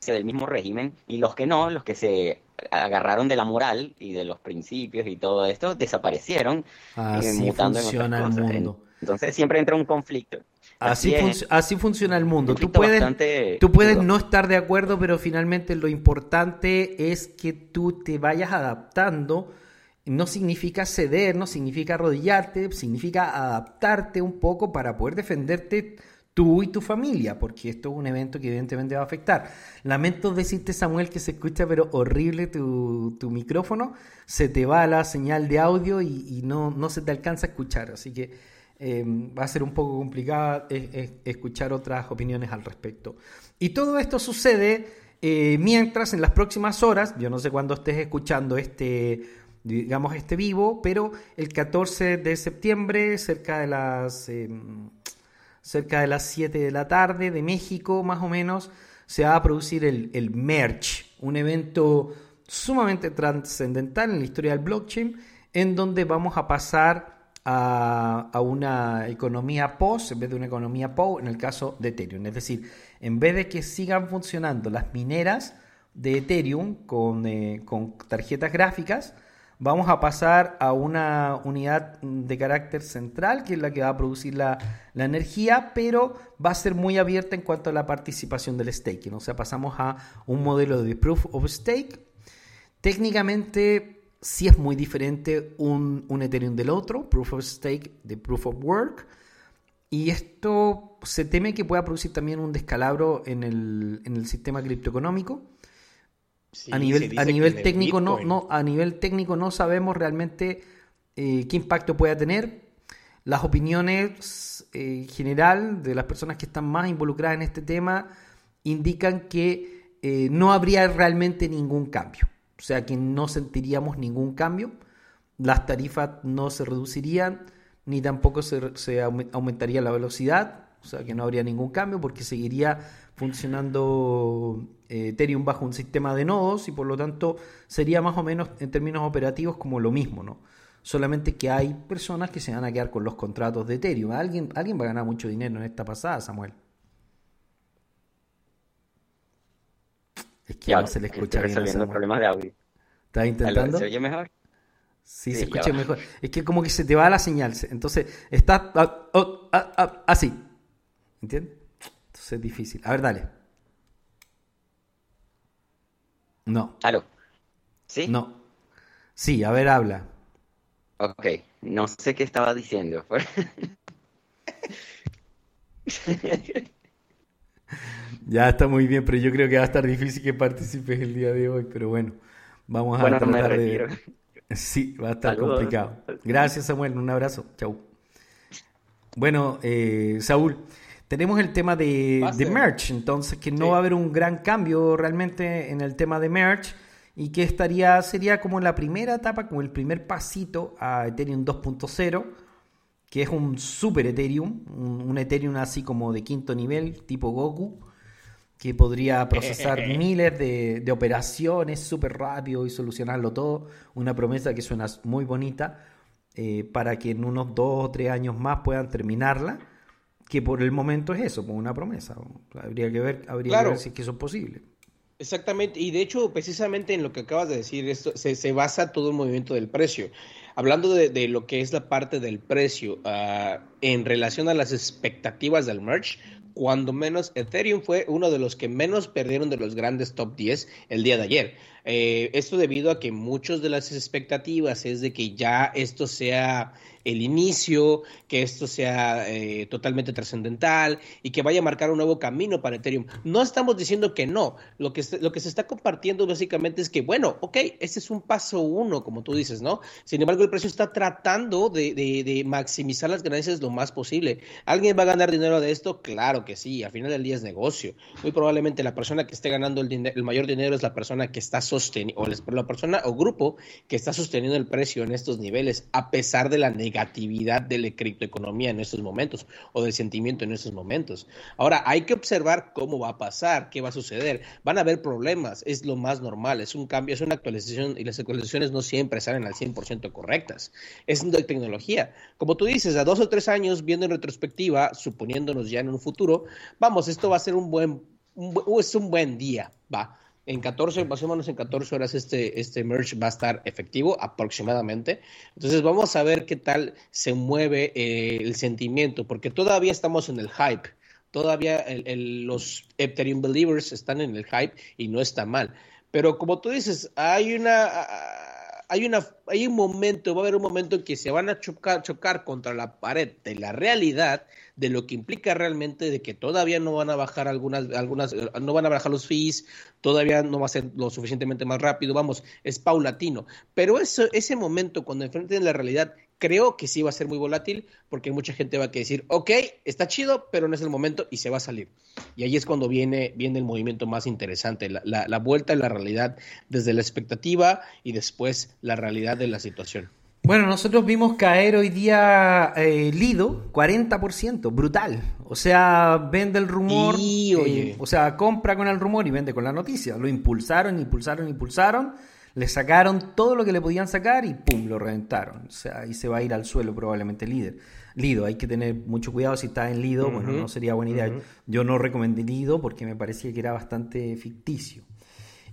del mismo régimen y los que no, los que se agarraron de la moral y de los principios y todo esto, desaparecieron eh, Así mutando en otras funciona el mundo. Entonces siempre entra un conflicto. Así, es. func- así funciona el mundo. Un Tú puedes, bastante tú puedes duro. no estar de acuerdo, pero finalmente lo importante es que tú te vayas adaptando. No significa ceder, no significa arrodillarte, significa adaptarte un poco para poder defenderte tú y tu familia, porque esto es un evento que evidentemente va a afectar. Lamento decirte, Samuel, que se escucha pero horrible tu, tu micrófono, se te va la señal de audio y, y no, no se te alcanza a escuchar, así que eh, va a ser un poco complicado eh, eh, escuchar otras opiniones al respecto. Y todo esto sucede eh, mientras en las próximas horas, yo no sé cuándo estés escuchando este, digamos, este vivo, pero el 14 de septiembre, cerca de las, eh, cerca de las 7 de la tarde de México, más o menos, se va a producir el, el Merge, un evento sumamente trascendental en la historia del blockchain, en donde vamos a pasar a, a una economía post en vez de una economía POW en el caso de Ethereum. Es decir, en vez de que sigan funcionando las mineras de Ethereum con, eh, con tarjetas gráficas, vamos a pasar a una unidad de carácter central, que es la que va a producir la, energía, pero va a ser muy abierta en cuanto a la participación del staking. O sea, pasamos a un modelo de proof of stake. Técnicamente sí es muy diferente un, un Ethereum del otro, proof of stake de proof of work. Y esto se teme que pueda producir también un descalabro en el, en el sistema criptoeconómico. Sí, a nivel, a nivel técnico no, Bitcoin. no, a nivel técnico no sabemos realmente eh, qué impacto pueda tener. Las opiniones eh, general de las personas que están más involucradas en este tema indican que eh, no habría realmente ningún cambio. O sea que no sentiríamos ningún cambio. Las tarifas no se reducirían, ni tampoco se, se aume- aumentaría la velocidad. O sea que no habría ningún cambio porque seguiría funcionando eh, Ethereum bajo un sistema de nodos y por lo tanto sería más o menos en términos operativos como lo mismo, ¿no? Solamente que hay personas que se van a quedar con los contratos de Ethereum. Alguien, alguien va a ganar mucho dinero en esta pasada, Samuel. Es que Ya, no se le escucha estoy bien resolviendo problemas de audio. ¿Estás intentando? ¿Se oye mejor? Sí, Sí, se escucha va. mejor. Es que como que se te va la señal. se- Entonces, estás ah, oh, ah, ah, así. ¿Entiendes? Es difícil. A ver, dale. No, ¿Aló? ¿Sí? no. Sí, a ver, habla. Ok, no sé qué estaba diciendo. Ya está muy bien, pero yo creo que va a estar difícil que participes el día de hoy. Pero bueno, vamos a Bueno, tratar de. Sí, va a estar Saludos. complicado. Gracias, Samuel. Un abrazo. Chau. Bueno, eh, Saúl, tenemos el tema de, merch, entonces que no Sí. va a haber un gran cambio realmente en el tema de merch y que estaría sería como la primera etapa, como el primer pasito a Ethereum 2.0, que es un super Ethereum, un, un Ethereum así como de quinto nivel, tipo Goku, que podría procesar miles de, de operaciones súper rápido y solucionarlo todo. Una promesa que suena muy bonita eh, para que en unos dos o tres años más puedan terminarla. Que por el momento es eso, como una promesa. Habría que ver, habría Claro. que ver si es que eso es posible. Exactamente, y de hecho, precisamente en lo que acabas de decir, esto se, se basa todo el movimiento del precio. Hablando de, de lo que es la parte del precio ah, en relación a las expectativas del merge, cuando menos Ethereum fue uno de los que menos perdieron de los grandes top 10 el día de ayer. Eh, esto debido a que muchas de las expectativas es de que ya esto sea el inicio, que esto sea eh, totalmente trascendental y que vaya a marcar un nuevo camino para Ethereum. No estamos diciendo que no, lo que, lo que se está compartiendo básicamente es que, bueno, ok, este es un paso uno, como tú dices, ¿no? Sin embargo, el precio está tratando de, maximizar las ganancias lo más posible. ¿Alguien va a ganar dinero de esto? Claro que sí, al final del día es negocio. Muy probablemente la persona que esté ganando el, el mayor dinero es la persona que está sosteniendo, o la persona o grupo que está sosteniendo el precio en estos niveles, a pesar de la negatividad de la criptoeconomía en estos momentos o del sentimiento en estos momentos. Ahora, hay que observar cómo va a pasar, qué va a suceder. Van a haber problemas, es lo más normal, es un cambio, es una actualización y las actualizaciones no siempre salen al 100% correctas. Es de tecnología. Como tú dices, a dos o tres años, viendo en retrospectiva, suponiéndonos ya en un futuro, vamos, esto va a ser un buen, un es un buen día, va En 14, más o menos en 14 horas este, este merge va a estar efectivo aproximadamente. Entonces vamos a ver qué tal se mueve eh, el sentimiento, porque todavía estamos en el hype. Todavía el- los Ethereum believers están en el hype y no está mal. Pero como tú dices, hay una, hay una, hay un momento, va a haber un momento en que se van a chocar, chocar contra la pared de la realidad, de lo que implica realmente de que todavía no van a bajar algunas, algunas, no van a bajar los fees, todavía no va a ser lo suficientemente más rápido, vamos, es paulatino. Pero eso, ese momento, cuando enfrenten la realidad, creo que sí va a ser muy volátil, porque mucha gente va a decir, ok, está chido, pero no es el momento y se va a salir. Y ahí es cuando viene, viene el movimiento más interesante, la, la, la vuelta a la realidad desde la expectativa y después la realidad de la situación. Bueno, nosotros vimos caer hoy día eh, Lido 40%, brutal. O sea, vende el rumor, Y, oye. eh, o sea, compra con el rumor y vende con la noticia. Lo impulsaron, impulsaron, impulsaron, le sacaron todo lo que le podían sacar y pum, lo reventaron. O sea, y se va a ir al suelo probablemente líder. Lido, hay que tener mucho cuidado si está en Lido, bueno, no sería buena idea. Yo no recomendé Lido porque me parecía que era bastante ficticio.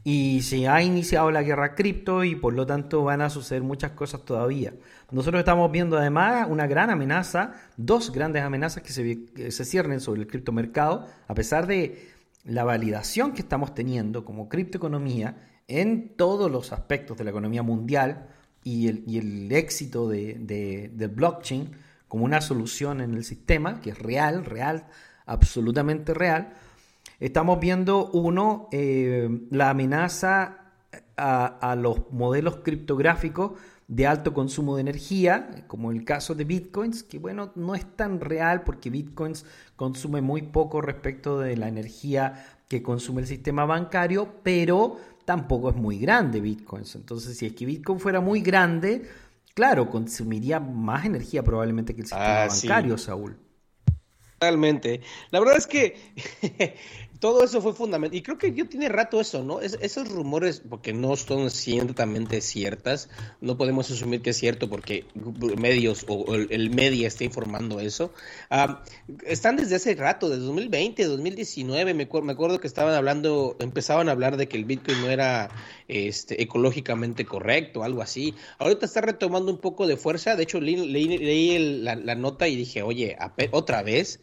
Y se ha iniciado la guerra cripto y por lo tanto van a suceder muchas cosas todavía. Nosotros estamos viendo además una gran amenaza, dos grandes amenazas que se, que se ciernen sobre el criptomercado, a pesar de la validación que estamos teniendo como criptoeconomía en todos los aspectos de la economía mundial y el, éxito de- del blockchain como una solución en el sistema, que es real, real, absolutamente real. Estamos viendo, uno, eh, la amenaza a, a los modelos criptográficos de alto consumo de energía, como el caso de Bitcoins, que bueno, no es tan real porque Bitcoins consume muy poco respecto de la energía que consume el sistema bancario, pero tampoco es muy grande Bitcoins. Entonces, si es que Bitcoin fuera muy grande, claro, consumiría más energía probablemente que el sistema Ah, sí. bancario, Saúl. Realmente. La verdad es que todo eso fue fundamental. Y creo que yo tiene rato eso, ¿no? Es- esos rumores, porque no son ciertamente ciertas, no podemos asumir que es cierto porque medios o el, media está informando eso. Están desde hace rato, desde 2020, 2019. Me, me acuerdo que estaban hablando, empezaban a hablar de que el Bitcoin no era este, ecológicamente correcto, algo así. Ahorita está retomando un poco de fuerza. De hecho, leí, leí- el- la, la nota y dije, oye, otra vez.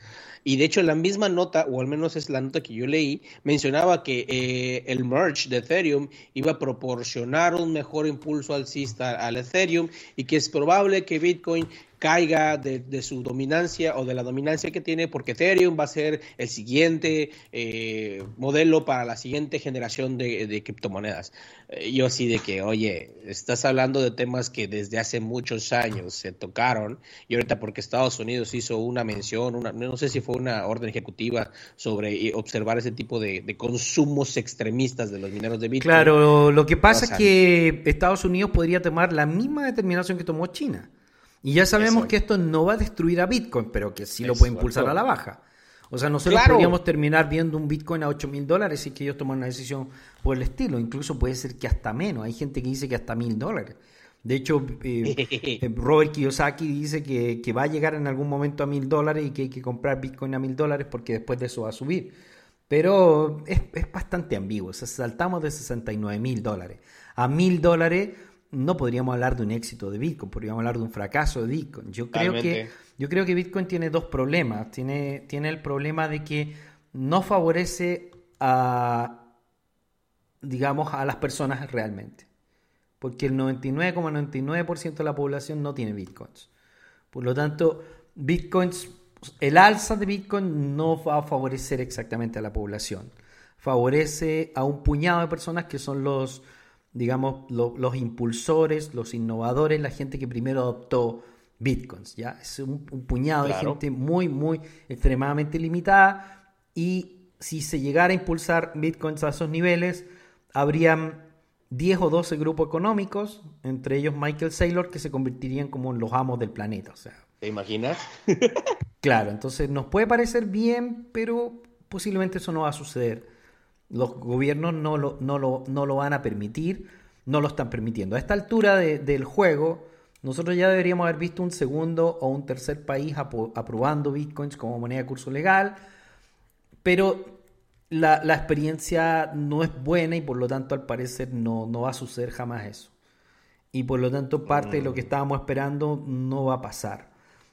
Y de hecho, la misma nota, o al menos es la nota que yo leí, mencionaba que eh, el merge de Ethereum iba a proporcionar un mejor impulso alcista al Ethereum y que es probable que Bitcoin caiga de, de su dominancia o de la dominancia que tiene porque Ethereum va a ser el siguiente eh, modelo para la siguiente generación de, de criptomonedas. Eh, yo así de que, oye, estás hablando de temas que desde hace muchos años se tocaron y ahorita porque Estados Unidos hizo una mención, una, no sé si fue una orden ejecutiva sobre eh, observar ese tipo de, de consumos extremistas de los mineros de Bitcoin. Claro, lo que pasa es que Estados Unidos podría tomar la misma determinación que tomó China. Y ya sabemos que esto no va a destruir a Bitcoin, pero que sí lo puede impulsar a la baja. O sea, nosotros Claro. podríamos terminar viendo un Bitcoin a 8 mil dólares si es que ellos toman una decisión por el estilo. Incluso puede ser que hasta menos. Hay gente que dice que hasta mil dólares. De hecho, eh, eh, Robert Kiyosaki dice que, que va a llegar en algún momento a mil dólares y que hay que comprar Bitcoin a mil dólares porque después de eso va a subir. Pero es, es bastante ambiguo. O sea, saltamos de 69 mil dólares a mil dólares. No podríamos hablar de un éxito de Bitcoin, podríamos hablar de un fracaso de Bitcoin. Yo creo que yo creo que Bitcoin tiene dos problemas. Tiene, tiene el problema de que no favorece a, digamos, a las personas realmente. Porque el 99,99% de la población no tiene Bitcoins. Por lo tanto, Bitcoins, el alza de Bitcoin no va a favorecer exactamente a la población. Favorece a un puñado de personas que son los, digamos, lo- los impulsores, los innovadores, la gente que primero adoptó Bitcoins. ¿ya? Es un, un puñado de gente muy, muy extremadamente limitada. Y si se llegara a impulsar Bitcoins a esos niveles, habrían 10 o 12 grupos económicos, entre ellos Michael Saylor, que se convertirían como en los amos del planeta. O sea, ¿Te imaginas? claro, entonces nos puede parecer bien, pero posiblemente eso no va a suceder. Los gobiernos no lo, no lo, no lo van a permitir, no lo están permitiendo. A esta altura de- del juego, nosotros ya deberíamos haber visto un segundo o un tercer país aprobando bitcoins como moneda de curso legal, pero la, la experiencia no es buena y por lo tanto al parecer no, no va a suceder jamás eso. Y por lo tanto parte de lo que estábamos esperando no va a pasar.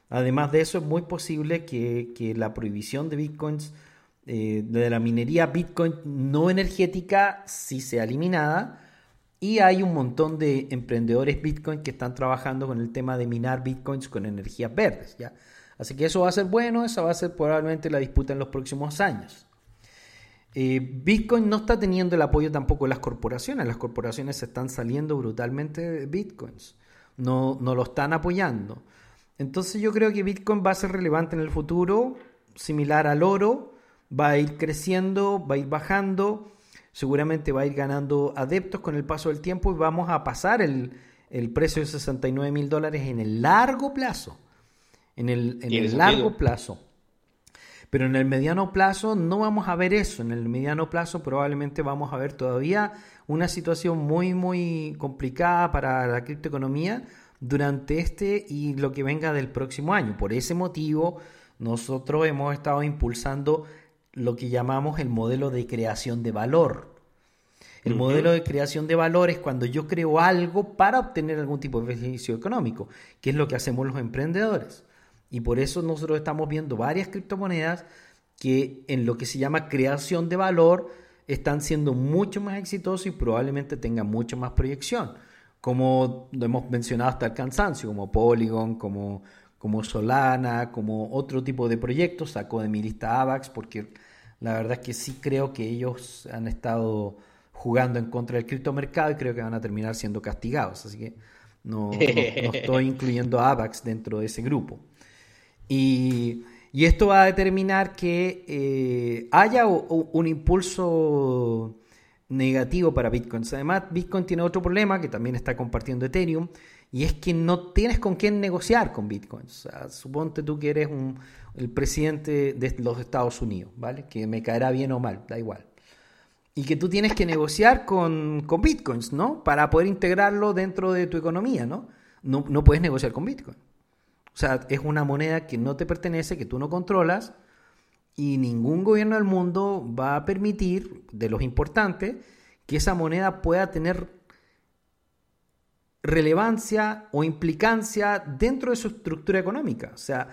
Además de eso es muy posible que, que la prohibición de bitcoins, eh, de la minería bitcoin no energética, sí sea eliminada. Y hay un montón de emprendedores bitcoin que están trabajando con el tema de minar bitcoins con energías verdes. ¿ya? Así que eso va a ser bueno, esa va a ser probablemente la disputa en los próximos años. Eh, Bitcoin no está teniendo el apoyo tampoco de las corporaciones. Las corporaciones se están saliendo brutalmente de Bitcoins. No, no lo están apoyando. Entonces yo creo que Bitcoin va a ser relevante en el futuro, similar al oro. Va a ir creciendo, va a ir bajando. Seguramente va a ir ganando adeptos con el paso del tiempo y vamos a pasar el, el precio de 69 mil dólares en el largo plazo. En el, en el sentido. largo plazo. Pero en el mediano plazo no vamos a ver eso. En el mediano plazo probablemente vamos a ver todavía una situación muy, muy complicada para la criptoeconomía durante este y lo que venga del próximo año. Por ese motivo, nosotros hemos estado impulsando lo que llamamos el modelo de creación de valor. El modelo de creación de valor es cuando yo creo algo para obtener algún tipo de beneficio económico, que es lo que hacemos los emprendedores. Y por eso nosotros estamos viendo varias criptomonedas que en lo que se llama creación de valor están siendo mucho más exitosos y probablemente tengan mucho más proyección. Como lo hemos mencionado hasta el cansancio, como Polygon, como, como Solana, como otro tipo de proyectos. Saco de mi lista AVAX porque la verdad es que sí creo que ellos han estado jugando en contra del criptomercado y creo que van a terminar siendo castigados. Así que no, no- no estoy incluyendo a AVAX dentro de ese grupo. Y, y esto va a determinar que eh, haya o- o- un impulso negativo para Bitcoin. Además, Bitcoin tiene otro problema que también está compartiendo Ethereum, y es que no tienes con quién negociar con Bitcoin. O sea, suponte tú que eres un, el presidente de los Estados Unidos, ¿vale? Que me caerá bien o mal, da igual. Y que tú tienes que negociar con, con Bitcoins, ¿no? Para poder integrarlo dentro de tu economía, ¿no? No, no puedes negociar con Bitcoin. O sea, es una moneda que no te pertenece, que tú no controlas, y ningún gobierno del mundo va a permitir, de los importantes, que esa moneda pueda tener relevancia o implicancia dentro de su estructura económica. O sea,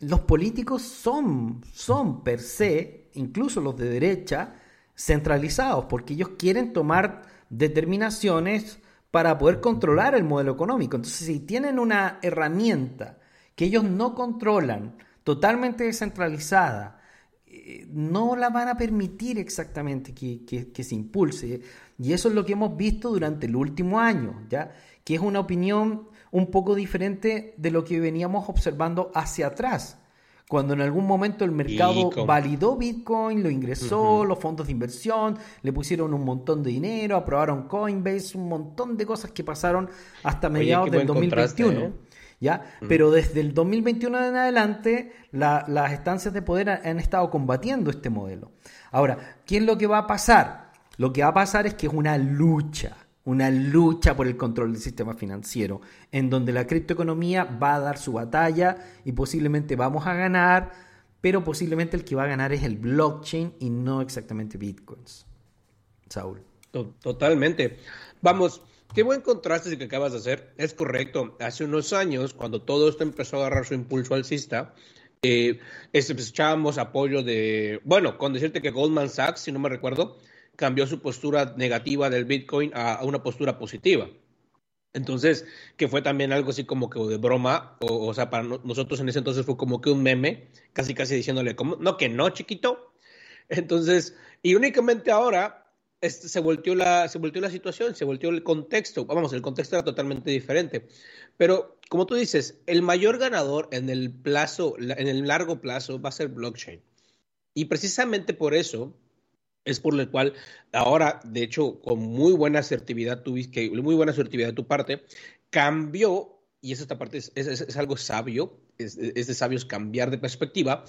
los políticos son, son per se, incluso los de derecha, centralizados, porque ellos quieren tomar determinaciones para poder controlar el modelo económico. Entonces, si tienen una herramienta que ellos no controlan, totalmente descentralizada, eh, no la van a permitir exactamente que, que- se impulse. Y eso es lo que hemos visto durante el último año, ¿ya? Que es una opinión un poco diferente de lo que veníamos observando hacia atrás. Cuando en algún momento el mercado validó Bitcoin, lo ingresó, los fondos de inversión, le pusieron un montón de dinero, aprobaron Coinbase, un montón de cosas que pasaron hasta mediados del buen contraste, 2021. ¿eh? ¿ya? Pero desde el 2021 en adelante, la- las estancias de poder ha- han estado combatiendo este modelo. Ahora, ¿qué es lo que va a pasar? Lo que va a pasar es que es una lucha, una lucha por el control del sistema financiero, en donde la criptoeconomía va a dar su batalla y posiblemente vamos a ganar, pero posiblemente el que va a ganar es el blockchain y no exactamente bitcoins. Saúl. To- Totalmente. Vamos, qué buen contraste que acabas de hacer. Es correcto. Hace unos años, cuando todo esto empezó a agarrar su impulso alcista, eh, es- echábamos apoyo de, bueno, con decirte que Goldman Sachs, si no me recuerdo, cambió su postura negativa del Bitcoin a, a una postura positiva. Entonces, que fue también algo así como que de broma, o, o sea, para no- nosotros en ese entonces fue como que un meme, casi casi diciéndole, como, no, que no, chiquito. Entonces, irónicamente ahora este, se, volteó la, se volteó la situación, se volteó el contexto. Vamos, el contexto era totalmente diferente. Pero, como tú dices, el mayor ganador en el plazo, la- en el largo plazo, va a ser blockchain. Y precisamente por eso es por lo cual ahora, de hecho, con muy buena asertividad, tuviste, muy buena asertividad de tu parte, cambió, y esta parte es, algo sabio, es, de sabios cambiar de perspectiva,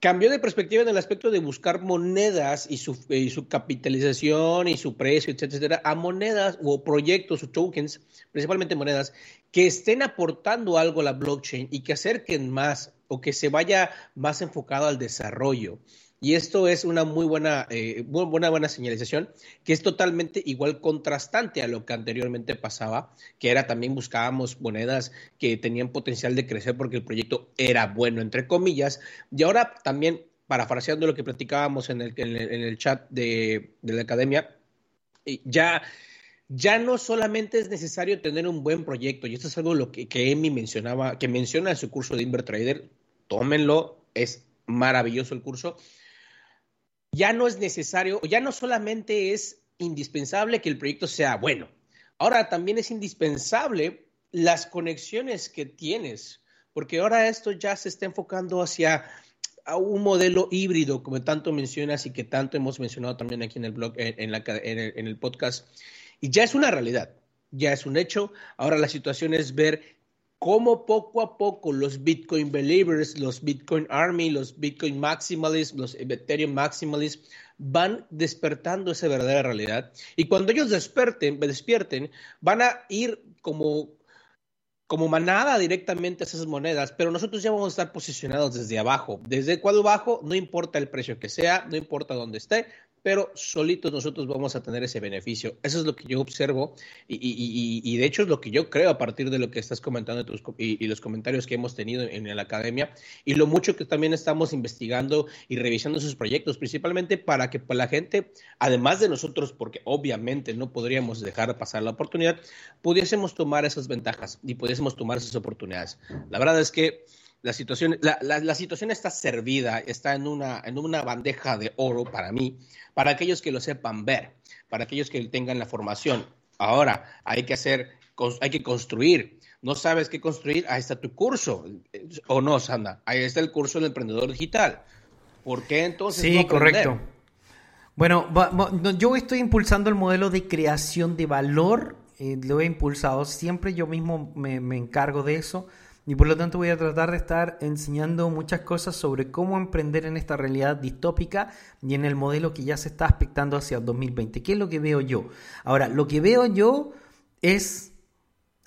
cambió de perspectiva en el aspecto de buscar monedas y su, y su capitalización y su precio, etcétera, a monedas o proyectos o tokens, principalmente monedas, que estén aportando algo a la blockchain y que acerquen más o que se vaya más enfocado al desarrollo. Y esto es una muy buena, eh, muy buena, buena señalización, que es totalmente igual contrastante a lo que anteriormente pasaba, que era también buscábamos monedas que tenían potencial de crecer porque el proyecto era bueno, entre comillas, y ahora también, parafraseando lo que platicábamos en el, en el, en el chat de, de la academia, eh, ya ya no solamente es necesario tener un buen proyecto, y esto es algo lo que, que Emi mencionaba, que menciona en su curso de Invertrader, tómenlo, es maravilloso el curso. Ya no es necesario, ya no solamente es indispensable que el proyecto sea bueno, ahora también es indispensable las conexiones que tienes, porque ahora esto ya se está enfocando hacia a un modelo híbrido, como tanto mencionas y que tanto hemos mencionado también aquí en el blog, en, la, en el podcast, y ya es una realidad, ya es un hecho. Ahora la situación es ver cómo poco a poco los Bitcoin Believers, los Bitcoin Army, los Bitcoin Maximalists, los Ethereum Maximalists van despertando esa verdadera realidad. Y cuando ellos despierten, van a ir como como manada directamente a esas monedas, pero nosotros ya vamos a estar posicionados desde abajo. Desde cuál abajo, no importa el precio que sea, no importa dónde esté, pero solitos nosotros vamos a tener ese beneficio. Eso es lo que yo observo y, y, y, y de hecho es lo que yo creo a partir de lo que estás comentando y, los comentarios que hemos tenido en, en la academia y lo mucho que también estamos investigando y revisando sus proyectos, principalmente para que pues, la gente, además de nosotros, porque obviamente no podríamos dejar pasar la oportunidad, pudiésemos tomar esas ventajas y pudiésemos tomar esas oportunidades. La verdad es que la situación, la, la, la, situación está servida, está en una, en una bandeja de oro para mí, para aquellos que lo sepan ver, para aquellos que tengan la formación. Ahora, hay que hacer, hay que construir. No sabes qué construir, ahí está tu curso. ¿O no, Sandra? Ahí está el curso del emprendedor digital. ¿Por qué entonces? Sí, no correcto. Bueno, yo estoy impulsando el modelo de creación de valor. Eh, lo he impulsado siempre, yo mismo me, me encargo de eso y por lo tanto voy a tratar de estar enseñando muchas cosas sobre cómo emprender en esta realidad distópica y en el modelo que ya se está aspectando hacia el 2020. ¿Qué es lo que veo yo? Ahora, lo que veo yo es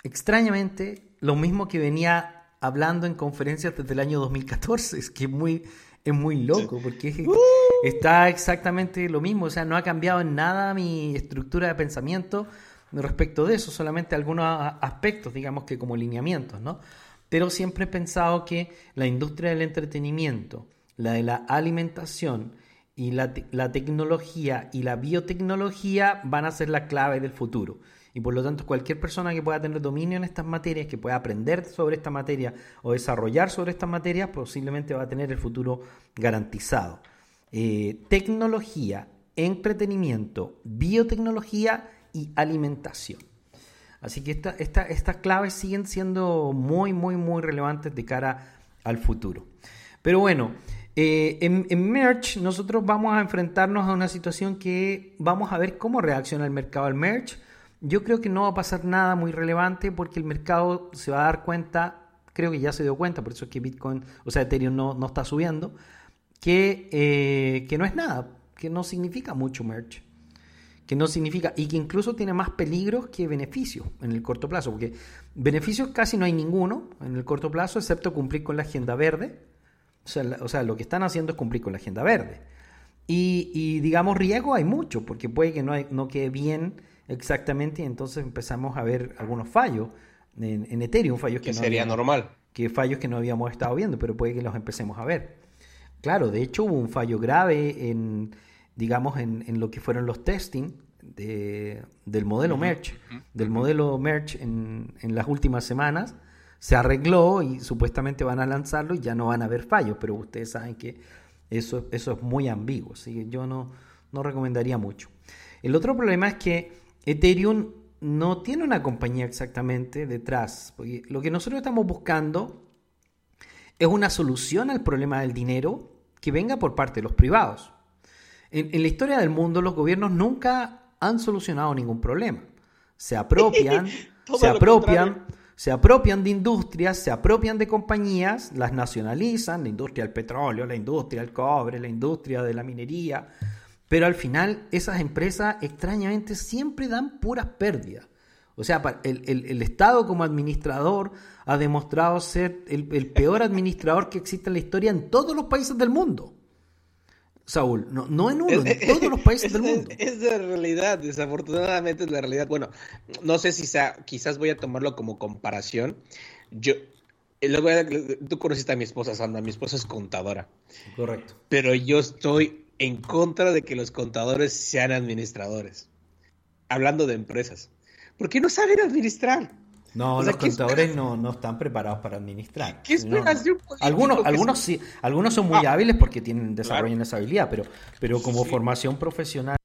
extrañamente lo mismo que venía hablando en conferencias desde el año 2014. Es que es muy, es muy loco porque es, está exactamente lo mismo. O sea, no ha cambiado en nada mi estructura de pensamiento respecto de eso, solamente algunos aspectos, digamos que como lineamientos, ¿no? Pero siempre he pensado que la industria del entretenimiento, la de la alimentación y la, la, tecnología y la biotecnología van a ser la clave del futuro. Y por lo tanto, cualquier persona que pueda tener dominio en estas materias, que pueda aprender sobre esta materia o desarrollar sobre estas materias, posiblemente va a tener el futuro garantizado. Eh, tecnología, entretenimiento, biotecnología y alimentación. Así que esta, esta, estas claves siguen siendo muy, muy, muy relevantes de cara al futuro. Pero bueno, eh, en, en, Merch nosotros vamos a enfrentarnos a una situación que vamos a ver cómo reacciona el mercado al Merch. Yo creo que no va a pasar nada muy relevante porque el mercado se va a dar cuenta, creo que ya se dio cuenta, por eso es que Bitcoin, o sea, Ethereum no, no está subiendo, que, eh, que no es nada, que no significa mucho Merch que no significa, y que incluso tiene más peligros que beneficios en el corto plazo, porque beneficios casi no hay ninguno en el corto plazo, excepto cumplir con la agenda verde. O sea, la, o sea lo que están haciendo es cumplir con la agenda verde. Y, y digamos, riesgo hay mucho, porque puede que no, hay, no quede bien exactamente, y entonces empezamos a ver algunos fallos en, en Ethereum, fallos que, que no sería normal. Que fallos que no habíamos estado viendo, pero puede que los empecemos a ver. Claro, de hecho hubo un fallo grave en digamos, en, en lo que fueron los testing de, del modelo uh -huh, -huh. del modelo Merch en, en, las últimas semanas. Se arregló y supuestamente van a lanzarlo y ya no van a haber fallos, pero ustedes saben que eso, eso es muy ambiguo, así que yo no, no recomendaría mucho. El otro problema es que Ethereum no tiene una compañía exactamente detrás, porque lo que nosotros estamos buscando es una solución al problema del dinero que venga por parte de los privados. En, en, la historia del mundo, los gobiernos nunca han solucionado ningún problema. Se apropian, se apropian, se apropian de industrias, se apropian de compañías, las nacionalizan, la industria del petróleo, la industria del cobre, la industria de la minería, pero al final esas empresas extrañamente siempre dan puras pérdidas. O sea, el, el, el, Estado como administrador ha demostrado ser el, el, peor administrador que existe en la historia en todos los países del mundo. Saúl. No, no en uno, en todos los países es, del mundo. Es la realidad, desafortunadamente es la realidad. Bueno, no sé si sea, quizás voy a tomarlo como comparación. Yo, eh, voy a- tú conociste a mi esposa, Sandra, mi esposa es contadora, Correcto. pero yo estoy en contra de que los contadores sean administradores. Hablando de empresas. Porque no saben administrar. No, O sea, los ¿qué contadores no, no están preparados para administrar. ¿Qué esperas no. Algunos, algunos sí, algunos son muy Ah. hábiles porque tienen, desarrollan Claro. esa habilidad, pero, pero como Sí. formación profesional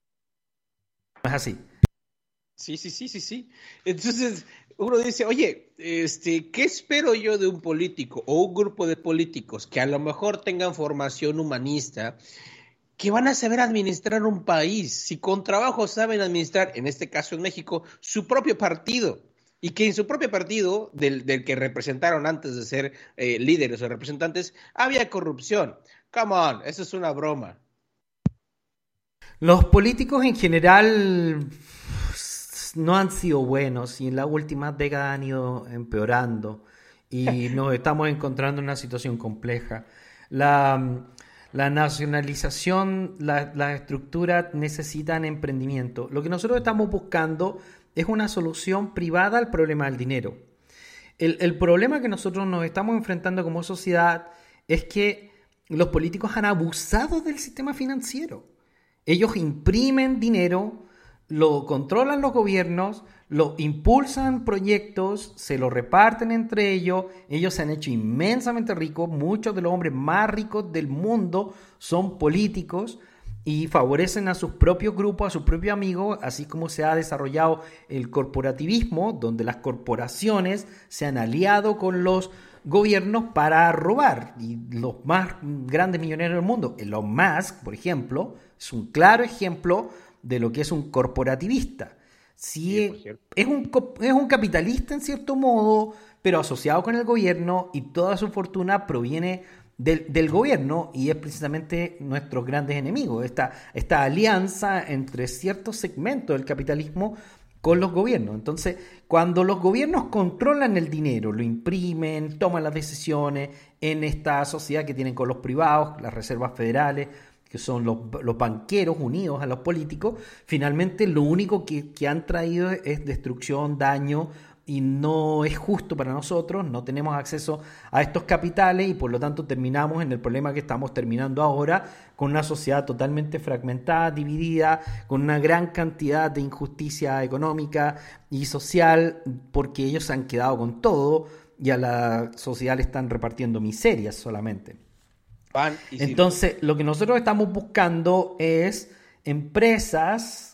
no es así. Sí, sí, sí, sí, sí. Entonces, uno dice, oye, este, ¿qué espero yo de un político o un grupo de políticos que a lo mejor tengan formación humanista, que van a saber administrar un país, si con trabajo saben administrar, en este caso en México, su propio partido? Y que en su propio partido, del, del que representaron antes de ser eh, líderes o representantes, había corrupción. Come on, eso es una broma. Los políticos en general no han sido buenos y en las últimas décadas han ido empeorando y nos estamos encontrando en una situación compleja. La, la nacionalización, la- las estructuras necesitan emprendimiento. Lo que nosotros estamos buscando es una solución privada al problema del dinero. El, problema que nosotros nos estamos enfrentando como sociedad es que los políticos han abusado del sistema financiero. Ellos imprimen dinero, lo controlan los gobiernos, lo impulsan proyectos, se lo reparten entre ellos, ellos se han hecho inmensamente ricos, muchos de los hombres más ricos del mundo son políticos y favorecen a sus propios grupos, a sus propios amigos, así como se ha desarrollado el corporativismo, donde las corporaciones se han aliado con los gobiernos para robar. Y los más grandes millonarios del mundo, Elon Musk, por ejemplo, es un claro ejemplo de lo que es un corporativista. Sí, cierto. es, un, es un capitalista en cierto modo, pero asociado con el gobierno y toda su fortuna proviene del, del gobierno y es precisamente nuestros grandes enemigos, esta, esta alianza entre ciertos segmentos del capitalismo con los gobiernos. Entonces, cuando los gobiernos controlan el dinero, lo imprimen, toman las decisiones en esta sociedad que tienen con los privados, las reservas federales, que son los, los banqueros unidos a los políticos, finalmente lo único que, que han traído es destrucción, daño y no es justo para nosotros, no tenemos acceso a estos capitales y por lo tanto terminamos en el problema que estamos terminando ahora con una sociedad totalmente fragmentada, dividida, con una gran cantidad de injusticia económica y social porque ellos se han quedado con todo y a la sociedad le están repartiendo miserias solamente. Pan y circo. Entonces, lo que nosotros estamos buscando es empresas,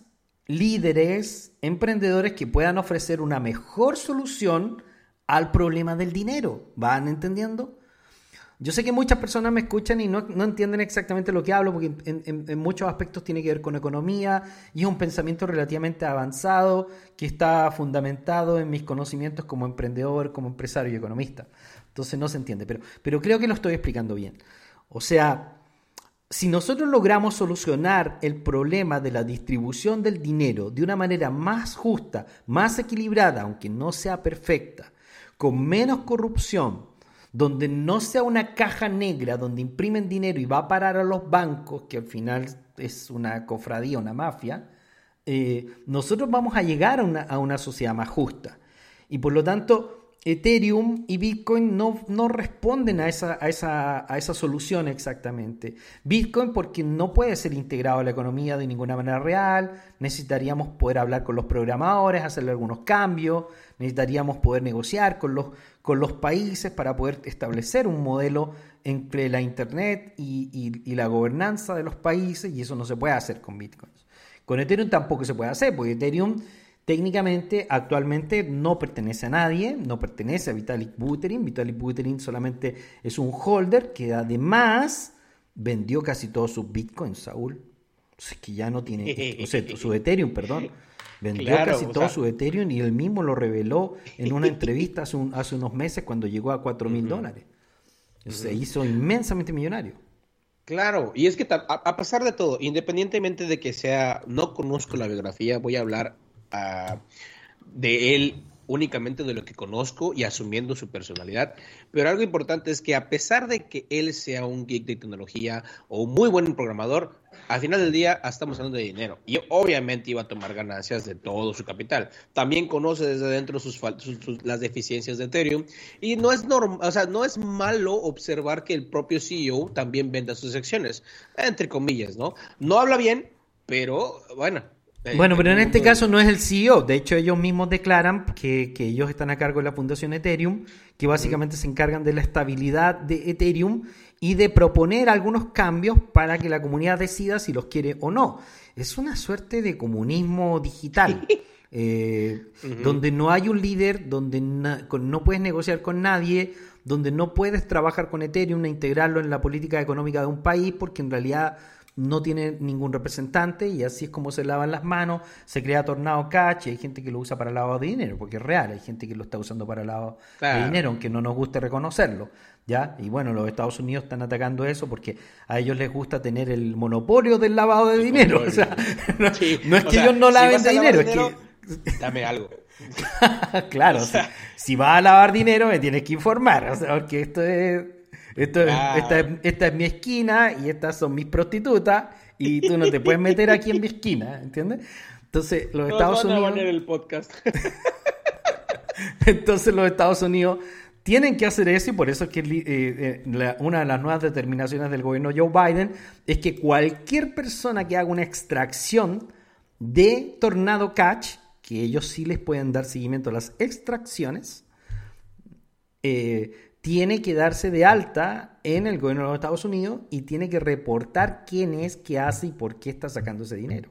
líderes, emprendedores que puedan ofrecer una mejor solución al problema del dinero. ¿Van entendiendo? Yo sé que muchas personas me escuchan y no, no entienden exactamente lo que hablo, porque en, en- muchos aspectos tiene que ver con economía y es un pensamiento relativamente avanzado que está fundamentado en mis conocimientos como emprendedor, como empresario y economista. Entonces no se entiende, pero, pero creo que lo estoy explicando bien. O sea, si nosotros logramos solucionar el problema de la distribución del dinero de una manera más justa, más equilibrada, aunque no sea perfecta, con menos corrupción, donde no sea una caja negra donde imprimen dinero y va a parar a los bancos, que al final es una cofradía, una mafia, eh, nosotros vamos a llegar a una, a una sociedad más justa. Y por lo tanto, Ethereum y Bitcoin no, no responden a esa, a, esa, a esa solución exactamente. Bitcoin porque no puede ser integrado a la economía de ninguna manera real, necesitaríamos poder hablar con los programadores, hacerle algunos cambios, necesitaríamos poder negociar con los, con los países para poder establecer un modelo entre la Internet y, y- y la gobernanza de los países y eso no se puede hacer con Bitcoin. Con Ethereum tampoco se puede hacer, porque Ethereum técnicamente actualmente no pertenece a nadie, no pertenece a Vitalik Buterin. Vitalik Buterin solamente es un holder que además vendió casi todos sus bitcoins, Saúl. O sea, que ya no tiene, o sea, su Ethereum, perdón. Vendió Claro, casi todo sea- su Ethereum y él mismo lo reveló en una entrevista hace, un- hace unos meses cuando llegó a 4 mil dólares. Se hizo inmensamente millonario. Claro, y es que a pesar de todo, independientemente de que sea, no conozco la biografía, voy a hablar de él únicamente de lo que conozco y asumiendo su personalidad. Pero algo importante es que a pesar de que él sea un geek de tecnología o un muy buen programador, al final del día estamos hablando de dinero. Y obviamente iba a tomar ganancias de todo su capital. También conoce desde dentro sus, sus- las deficiencias de Ethereum. Y no es o sea, no es malo observar que el propio CEO también venda sus acciones. Entre comillas, ¿no? No habla bien, pero bueno. Bueno, pero en este caso no es el CEO. De hecho, ellos mismos declaran que, que ellos están a cargo de la Fundación Ethereum, que básicamente se encargan de la estabilidad de Ethereum y de proponer algunos cambios para que la comunidad decida si los quiere o no. Es una suerte de comunismo digital. eh, donde no hay un líder, donde no puedes negociar con nadie, donde no puedes trabajar con Ethereum e integrarlo en la política económica de un país, porque en realidad no tiene ningún representante y así es como se lavan las manos, se crea Tornado Cash y hay gente que lo usa para lavado de dinero, porque es real, hay gente que lo está usando para lavado de dinero, aunque no nos guste reconocerlo, ¿ya? Y bueno, los Estados Unidos están atacando eso porque a ellos les gusta tener el monopolio del lavado de dinero, o sea, no, Sí, no es o que sea, ellos no laven de dinero, es que Dame algo. claro, si, si vas a lavar dinero me tienes que informar, o sea, porque esto es, esto esta, es, esta es mi esquina y estas son mis prostitutas y tú no te puedes meter aquí en mi esquina, ¿entiendes? Entonces los Estados a Unidos, el podcast. entonces los Estados Unidos tienen que hacer eso y por eso es que eh, eh, la- una de las nuevas determinaciones del gobierno Joe Biden es que cualquier persona que haga una extracción de Tornado Catch, que ellos sí les pueden dar seguimiento a las extracciones, eh, tiene que darse de alta en el gobierno de los Estados Unidos y tiene que reportar quién es, qué hace y por qué está sacando ese dinero.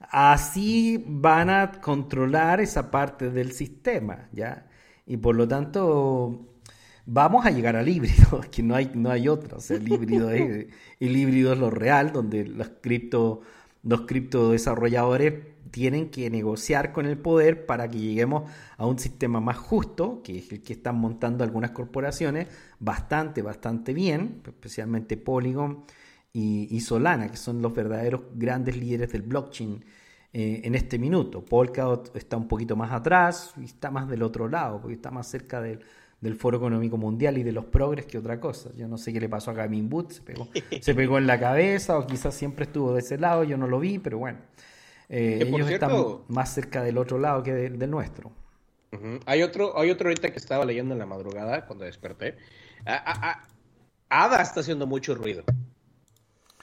Así van a controlar esa parte del sistema, ¿ya? Y por lo tanto, vamos a llegar al híbrido, que no hay, no hay otro. O sea, el híbrido es, el híbrido es lo real, donde los cripto, los cripto desarrolladores tienen que negociar con el poder para que lleguemos a un sistema más justo, que es el que están montando algunas corporaciones, bastante, bastante bien, especialmente Polygon y, Solana, que son los verdaderos grandes líderes del blockchain eh, en este minuto. Polkadot está un poquito más atrás y está más del otro lado, porque está más cerca del, del Foro Económico Mundial y de los progres que otra cosa. Yo no sé qué le pasó a Gavin Wood, se pegó, se pegó en la cabeza o quizás siempre estuvo de ese lado, yo no lo vi, pero bueno. Eh, Que ellos cierto- están más cerca del otro lado que de- del nuestro. Hay otro, hay otro ahorita que estaba leyendo en la madrugada cuando desperté. A- a- a- Ada está haciendo mucho ruido.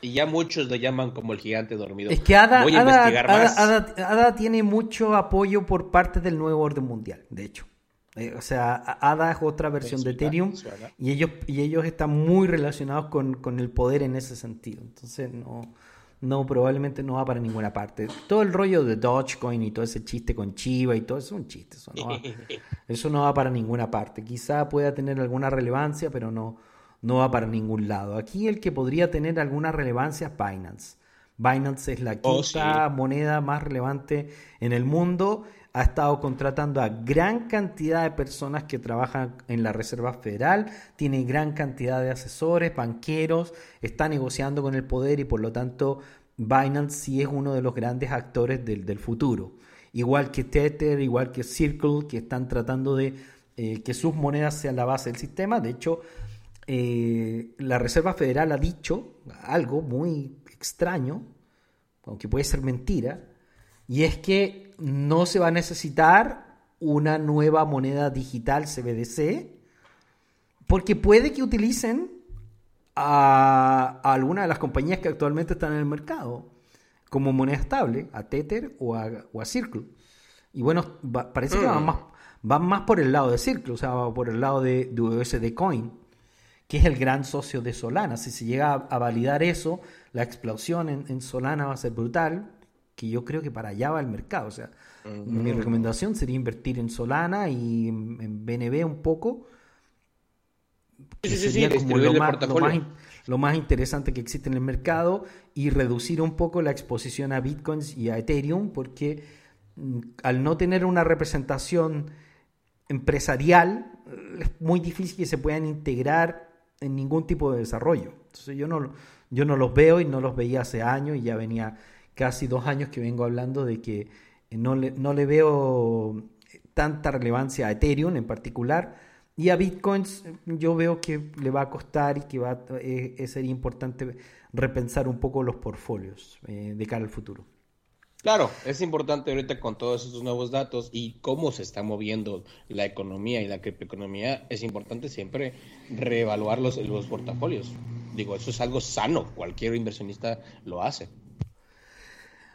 Y ya muchos le llaman como el gigante dormido. Es que Ada, Voy a Ada- investigar más. Ada- Ada tiene mucho apoyo por parte del nuevo orden mundial, de hecho. Eh, o sea, Ada es otra versión de suena, Ethereum y ellos, y ellos están muy relacionados con, con el poder en ese sentido. Entonces, no, no, probablemente no va para ninguna parte. Todo el rollo de Dogecoin y todo ese chiste con Chiva y todo eso es un chiste. Eso no va, eso no va para ninguna parte. Quizá pueda tener alguna relevancia, pero no, no va para ningún lado. Aquí el que podría tener alguna relevancia es Binance. Binance es la Oh, quinta moneda más relevante en el mundo. Ha estado contratando a gran cantidad de personas que trabajan en la Reserva Federal, tiene gran cantidad de asesores, banqueros, está negociando con el poder y por lo tanto Binance sí es uno de los grandes actores del, futuro. Igual que Tether, igual que Circle, que están tratando de eh, que sus monedas sean la base del sistema. De hecho, eh, la Reserva Federal ha dicho algo muy extraño, aunque puede ser mentira, y es que no se va a necesitar una nueva moneda digital CBDC, porque puede que utilicen a, a alguna de las compañías que actualmente están en el mercado como moneda estable, a Tether o a, o a Circle. Y bueno, va- parece que van más, van más por el lado de Circle, o sea, va por el lado de, de USD Coin, que es el gran socio de Solana. Si se llega a, a validar eso, la explosión en, en Solana va a ser brutal, que yo creo que para allá va el mercado. O sea, mi recomendación sería invertir en Solana y en, BNB un poco, que Sí, sí, sí, sería como lo más, lo, más, lo más interesante que existe en el mercado y reducir un poco la exposición a bitcoins y a Ethereum porque mm, al no tener una representación empresarial eh, es muy difícil que se puedan integrar en ningún tipo de desarrollo. Entonces yo no, yo no los veo y no los veía hace años y ya venía casi dos años que vengo hablando de que no le, no le veo tanta relevancia a Ethereum en particular. Y a Bitcoins yo veo que le va a costar y que va a, eh, sería importante repensar un poco los portfolios eh, de cara al futuro. Claro, es importante ahorita con todos estos nuevos datos y cómo se está moviendo la economía y la criptoeconomía, es importante siempre reevaluar los, los portafolios. Digo, eso es algo sano, cualquier inversionista lo hace.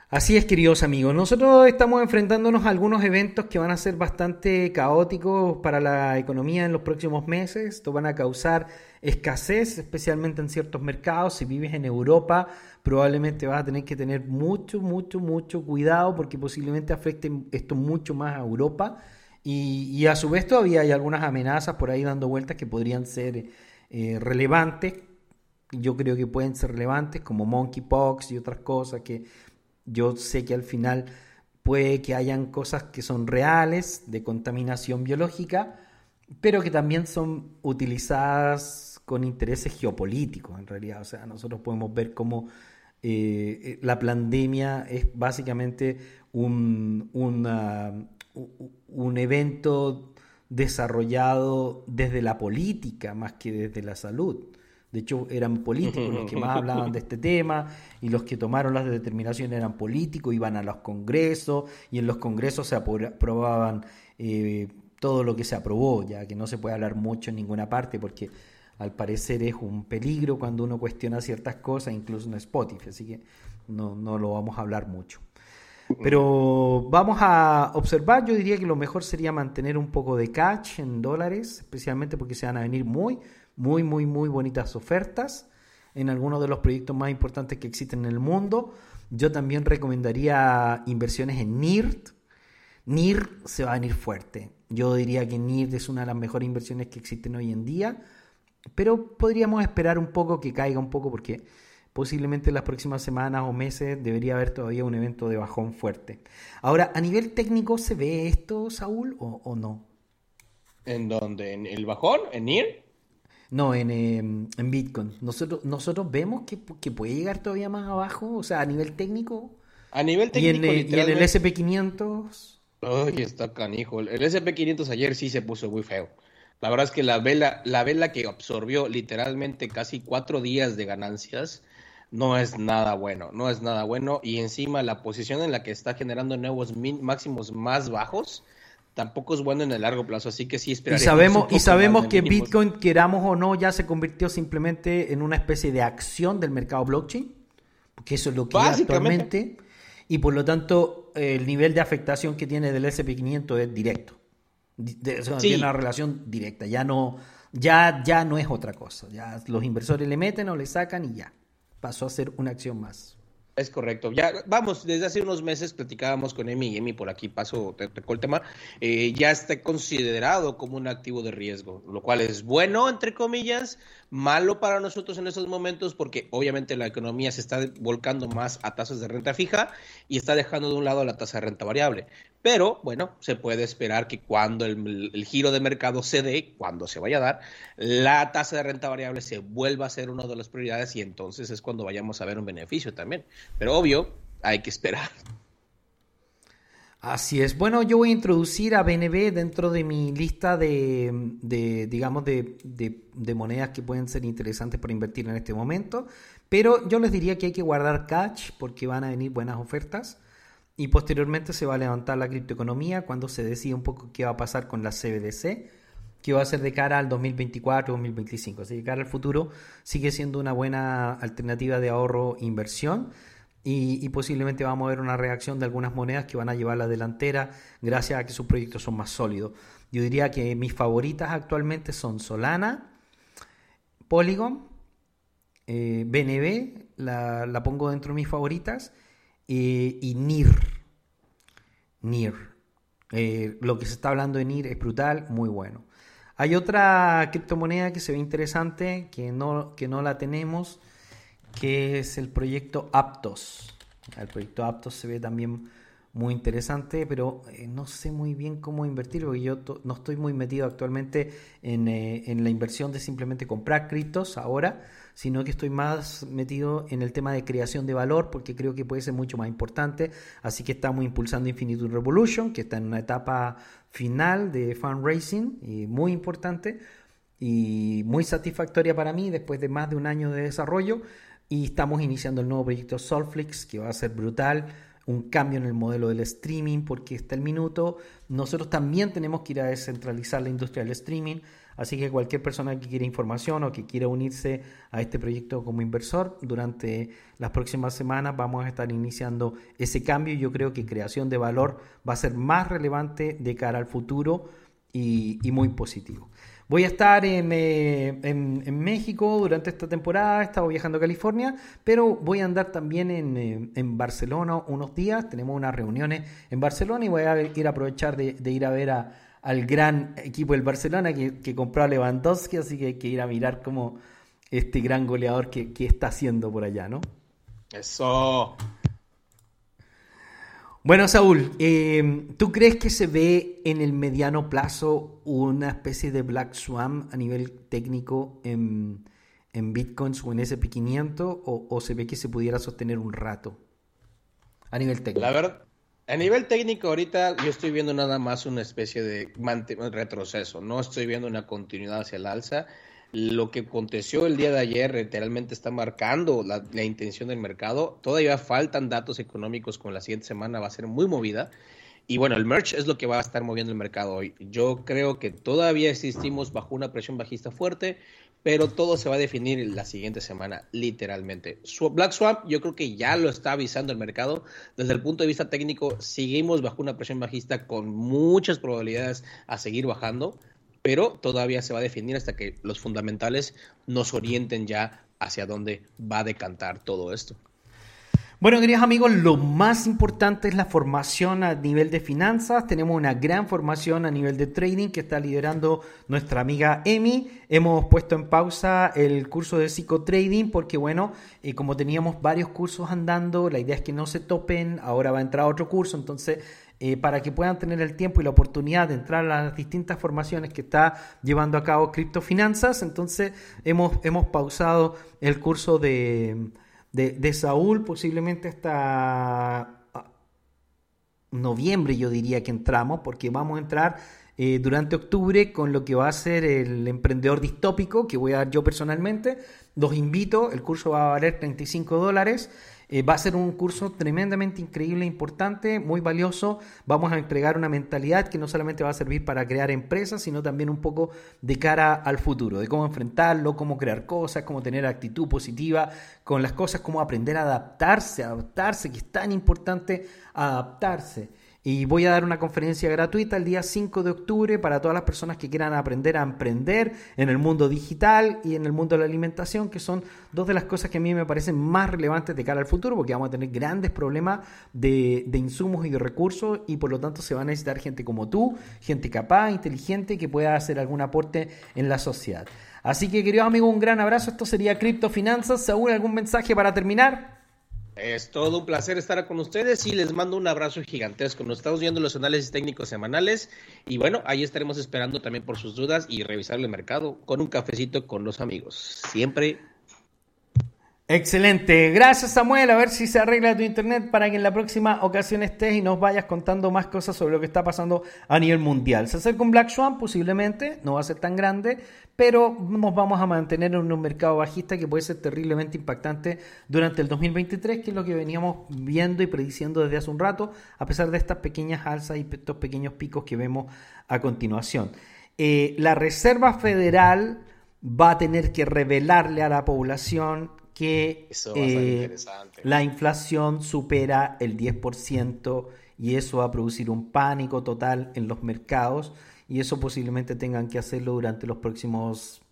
Así es, queridos amigos. Nosotros estamos enfrentándonos a algunos eventos que van a ser bastante caóticos para la economía en los próximos meses. Esto van a causar escasez, especialmente en ciertos mercados. Si vives en Europa, probablemente vas a tener que tener mucho, mucho, mucho cuidado porque posiblemente afecte esto mucho más a Europa. Y, a su vez todavía hay algunas amenazas por ahí dando vueltas que podrían ser eh, relevantes. Yo creo que pueden ser relevantes como monkeypox y otras cosas que yo sé que al final puede que hayan cosas que son reales de contaminación biológica, pero que también son utilizadas con intereses geopolíticos en realidad. O sea, nosotros podemos ver cómo eh, eh, la pandemia es básicamente un, un evento desarrollado desde la política más que desde la salud. De hecho, eran políticos los que más hablaban de este tema y los que tomaron las determinaciones eran políticos, iban a los congresos y en los congresos se aprobaban eh, todo lo que se aprobó, ya que no se puede hablar mucho en ninguna parte porque al parecer es un peligro cuando uno cuestiona ciertas cosas, incluso en Spotify, así que no, no lo vamos a hablar mucho. Pero vamos a observar, yo diría que lo mejor sería mantener un poco de cash en dólares, especialmente porque se van a venir muy, muy, muy, muy bonitas ofertas en algunos de los proyectos más importantes que existen en el mundo. Yo también recomendaría inversiones en NIRT. NIRT se va a venir fuerte. Yo diría que NIRT es una de las mejores inversiones que existen hoy en día, pero podríamos esperar un poco que caiga un poco porque posiblemente en las próximas semanas o meses debería haber todavía un evento de bajón fuerte. Ahora, a nivel técnico, ¿se ve esto, Saúl, o, o no? ¿En dónde? ¿En el bajón? ¿En NIR? No, en, em, en Bitcoin. Nosotros, nosotros vemos que, que, puede llegar todavía más abajo, o sea, a nivel técnico. A nivel técnico. Y en, y en el SP500. Ay, está canijo. El SP500 ayer sí se puso muy feo. La verdad es que la vela, la vela que absorbió literalmente casi cuatro días de ganancias no es nada bueno, no es nada bueno. Y encima la posición en la que está generando nuevos máximos más bajos tampoco es bueno en el largo plazo, así que sí esperaría. Y sabemos, y sabemos que Bitcoin, queramos o no, ya se convirtió simplemente en una especie de acción del mercado blockchain, porque eso es lo que es actualmente, y por lo tanto el nivel de afectación que tiene del SP500 es directo. Tiene una relación directa, ya no, ya, ya no es otra cosa, ya los inversores le meten o le sacan y ya, pasó a ser una acción más. Es correcto. Ya, vamos, desde hace unos meses platicábamos con Emi y Emi por aquí paso, te tocó el tema, eh, ya está considerado como un activo de riesgo, lo cual es bueno, entre comillas, malo para nosotros en estos momentos porque obviamente la economía se está volcando más a tasas de renta fija y está dejando de un lado la tasa de renta variable. Pero bueno, se puede esperar que cuando el, giro de mercado se dé, cuando se vaya a dar, la tasa de renta variable se vuelva a ser una de las prioridades y entonces es cuando vayamos a ver un beneficio también. Pero obvio, hay que esperar. Así es. Bueno, yo voy a introducir a BNB dentro de mi lista de, digamos, de, monedas que pueden ser interesantes para invertir en este momento. Pero yo les diría que hay que guardar cash porque van a venir buenas ofertas. Y posteriormente se va a levantar la criptoeconomía cuando se decida un poco qué va a pasar con la CBDC, que va a ser de cara al 2024-2025. Así que cara al futuro sigue siendo una buena alternativa de ahorro y, posiblemente vamos a ver una reacción de algunas monedas que van a llevar la delantera gracias a que sus proyectos son más sólidos. Yo diría que mis favoritas actualmente son Solana, Polygon, eh, BNB, la, pongo dentro de mis favoritas, eh, y NIR. NIR. Eh, lo que se está hablando de NIR es brutal, muy bueno. Hay otra criptomoneda que se ve interesante, que no, que no la tenemos, que es el proyecto Aptos. El proyecto Aptos se ve también muy interesante, pero eh, no sé muy bien cómo invertir, porque yo no estoy muy metido actualmente en, eh, en, la inversión de simplemente comprar criptos ahora, sino que estoy más metido en el tema de creación de valor, porque creo que puede ser mucho más importante. Así que estamos impulsando Infinitum Revolution, que está en una etapa final de fundraising, y muy importante y muy satisfactoria para mí después de más de un año de desarrollo. Y estamos iniciando el nuevo proyecto Solflix, que va a ser brutal un cambio en el modelo del streaming porque está el minuto. Nosotros también tenemos que ir a descentralizar la industria del streaming, así que cualquier persona que quiera información o que quiera unirse a este proyecto como inversor, durante las próximas semanas vamos a estar iniciando ese cambio. Yo creo que creación de valor va a ser más relevante de cara al futuro y, muy positivo. Voy a estar en, eh, en, en, México durante esta temporada, he estado viajando a California, pero voy a andar también en, eh, en Barcelona unos días, tenemos unas reuniones en Barcelona y voy a ir a aprovechar de, ir a ver al gran equipo del Barcelona que, que, compró a Lewandowski, así que hay que ir a mirar cómo este gran goleador que, que está haciendo por allá, ¿no? Eso. Bueno, Saúl, eh, ¿tú crees que se ve en el mediano plazo una especie de Black Swan a nivel técnico en, en Bitcoins o en SP500 o, o, se ve que se pudiera sostener un rato a nivel técnico? La verdad, a nivel técnico ahorita yo estoy viendo nada más una especie de retroceso, no estoy viendo una continuidad hacia el alza lo que aconteció el día de ayer literalmente está marcando la, intención del mercado. Todavía faltan datos económicos con la siguiente semana, va a ser muy movida. Y bueno, el merch es lo que va a estar moviendo el mercado hoy. Yo creo que todavía existimos bajo una presión bajista fuerte, pero todo se va a definir la siguiente semana, literalmente. Black Swap, yo creo que ya lo está avisando el mercado. Desde el punto de vista técnico, seguimos bajo una presión bajista con muchas probabilidades a seguir bajando pero todavía se va a definir hasta que los fundamentales nos orienten ya hacia dónde va a decantar todo esto. Bueno, queridos amigos, lo más importante es la formación a nivel de finanzas. Tenemos una gran formación a nivel de trading que está liderando nuestra amiga Emi. Hemos puesto en pausa el curso de psicotrading porque, bueno, eh, como teníamos varios cursos andando, la idea es que no se topen. Ahora va a entrar otro curso, entonces eh, para que puedan tener el tiempo y la oportunidad de entrar a las distintas formaciones que está llevando a cabo Criptofinanzas. Entonces hemos, hemos pausado el curso de, de, de Saúl posiblemente hasta ah, noviembre yo diría que entramos porque vamos a entrar eh, durante octubre con lo que va a ser el emprendedor distópico que voy a dar yo personalmente. Los invito, el curso va a valer 35 dólares. Eh, va a ser un curso tremendamente increíble, importante, muy valioso. Vamos a entregar una mentalidad que no solamente va a servir para crear empresas, sino también un poco de cara al futuro, de cómo enfrentarlo, cómo crear cosas, cómo tener actitud positiva con las cosas, cómo aprender a adaptarse, adaptarse, que es tan importante adaptarse. Y voy a dar una conferencia gratuita el día 5 de octubre para todas las personas que quieran aprender a emprender en el mundo digital y en el mundo de la alimentación, que son dos de las cosas que a mí me parecen más relevantes de cara al futuro, porque vamos a tener grandes problemas de, de insumos y de recursos y por lo tanto se va a necesitar gente como tú, gente capaz, inteligente, que pueda hacer algún aporte en la sociedad. Así que, querido amigo, un gran abrazo. Esto sería Criptofinanzas. Saúl, ¿algún mensaje para terminar? Es todo un placer estar con ustedes y les mando un abrazo gigantesco. Nos estamos viendo los análisis técnicos semanales y bueno, ahí estaremos esperando también por sus dudas y revisar el mercado con un cafecito con los amigos. Siempre Excelente, gracias Samuel, a ver si se arregla tu internet para que en la próxima ocasión estés y nos vayas contando más cosas sobre lo que está pasando a nivel mundial. Se acerca un Black Swan posiblemente, no va a ser tan grande, pero nos vamos a mantener en un mercado bajista que puede ser terriblemente impactante durante el 2023, que es lo que veníamos viendo y prediciendo desde hace un rato, a pesar de estas pequeñas alzas y estos pequeños picos que vemos a continuación. Eh, la Reserva Federal va a tener que revelarle a la población que eh, la inflación supera el 10% y eso va a producir un pánico total en los mercados y eso posiblemente tengan que hacerlo durante los próximos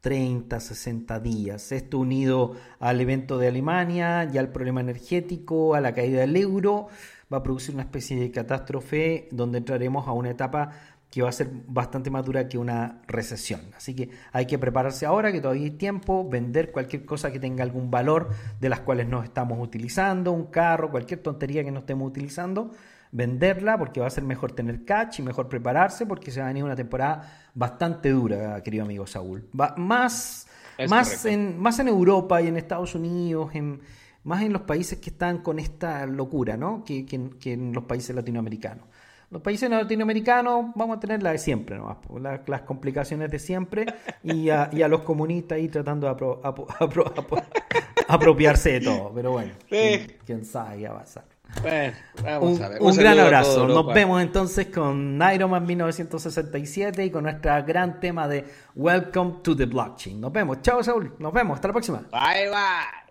30, 60 días. Esto unido al evento de Alemania y al problema energético, a la caída del euro, va a producir una especie de catástrofe donde entraremos a una etapa que va a ser bastante más dura que una recesión. Así que hay que prepararse ahora, que todavía hay tiempo, vender cualquier cosa que tenga algún valor de las cuales no estamos utilizando, un carro, cualquier tontería que no estemos utilizando, venderla porque va a ser mejor tener catch y mejor prepararse porque se va a venir una temporada bastante dura, querido amigo Saúl. Va, más, más, en, más en Europa y en Estados Unidos, en, más en los países que están con esta locura, ¿no? que, que, que en los países latinoamericanos Los países latinoamericanos vamos a tener la de siempre, nomás, la- las complicaciones de siempre y a, y a los comunistas ahí tratando de apro- apro- apro- apro- apropiarse de todo. Pero bueno, quién, quién sabe qué va a pasar. Bueno, vamos Un, a ver. un gran abrazo. Nos vemos entonces con Iron Man 1967 y con nuestro gran tema de Welcome to the Blockchain. Nos vemos. Chao, Saúl. Nos vemos. Hasta la próxima. Bye, bye.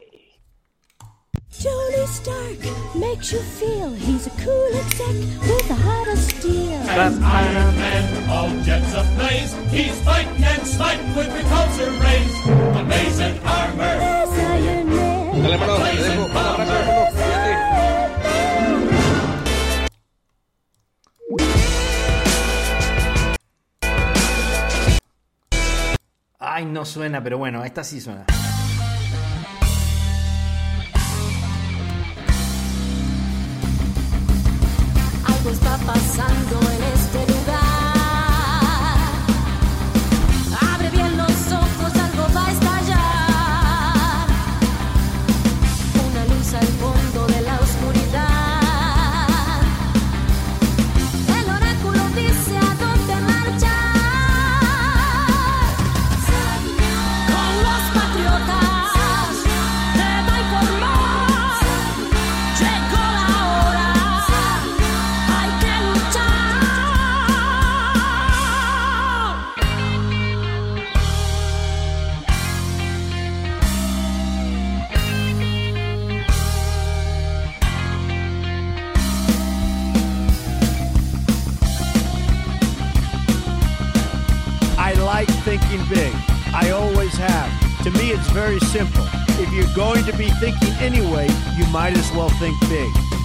Tony Stark makes you feel he's a cool exec with a heart of steel. As Iron Man, all jets ablaze, he's fighting and smiting with repulsor rays. Amazing armor. There's Iron Man. Dale, hermano, te dejo. Un abrazo, hermano. Cuídate. Ay, no suena, pero bueno, esta sí suena. Pasando anyway, you might as well think big.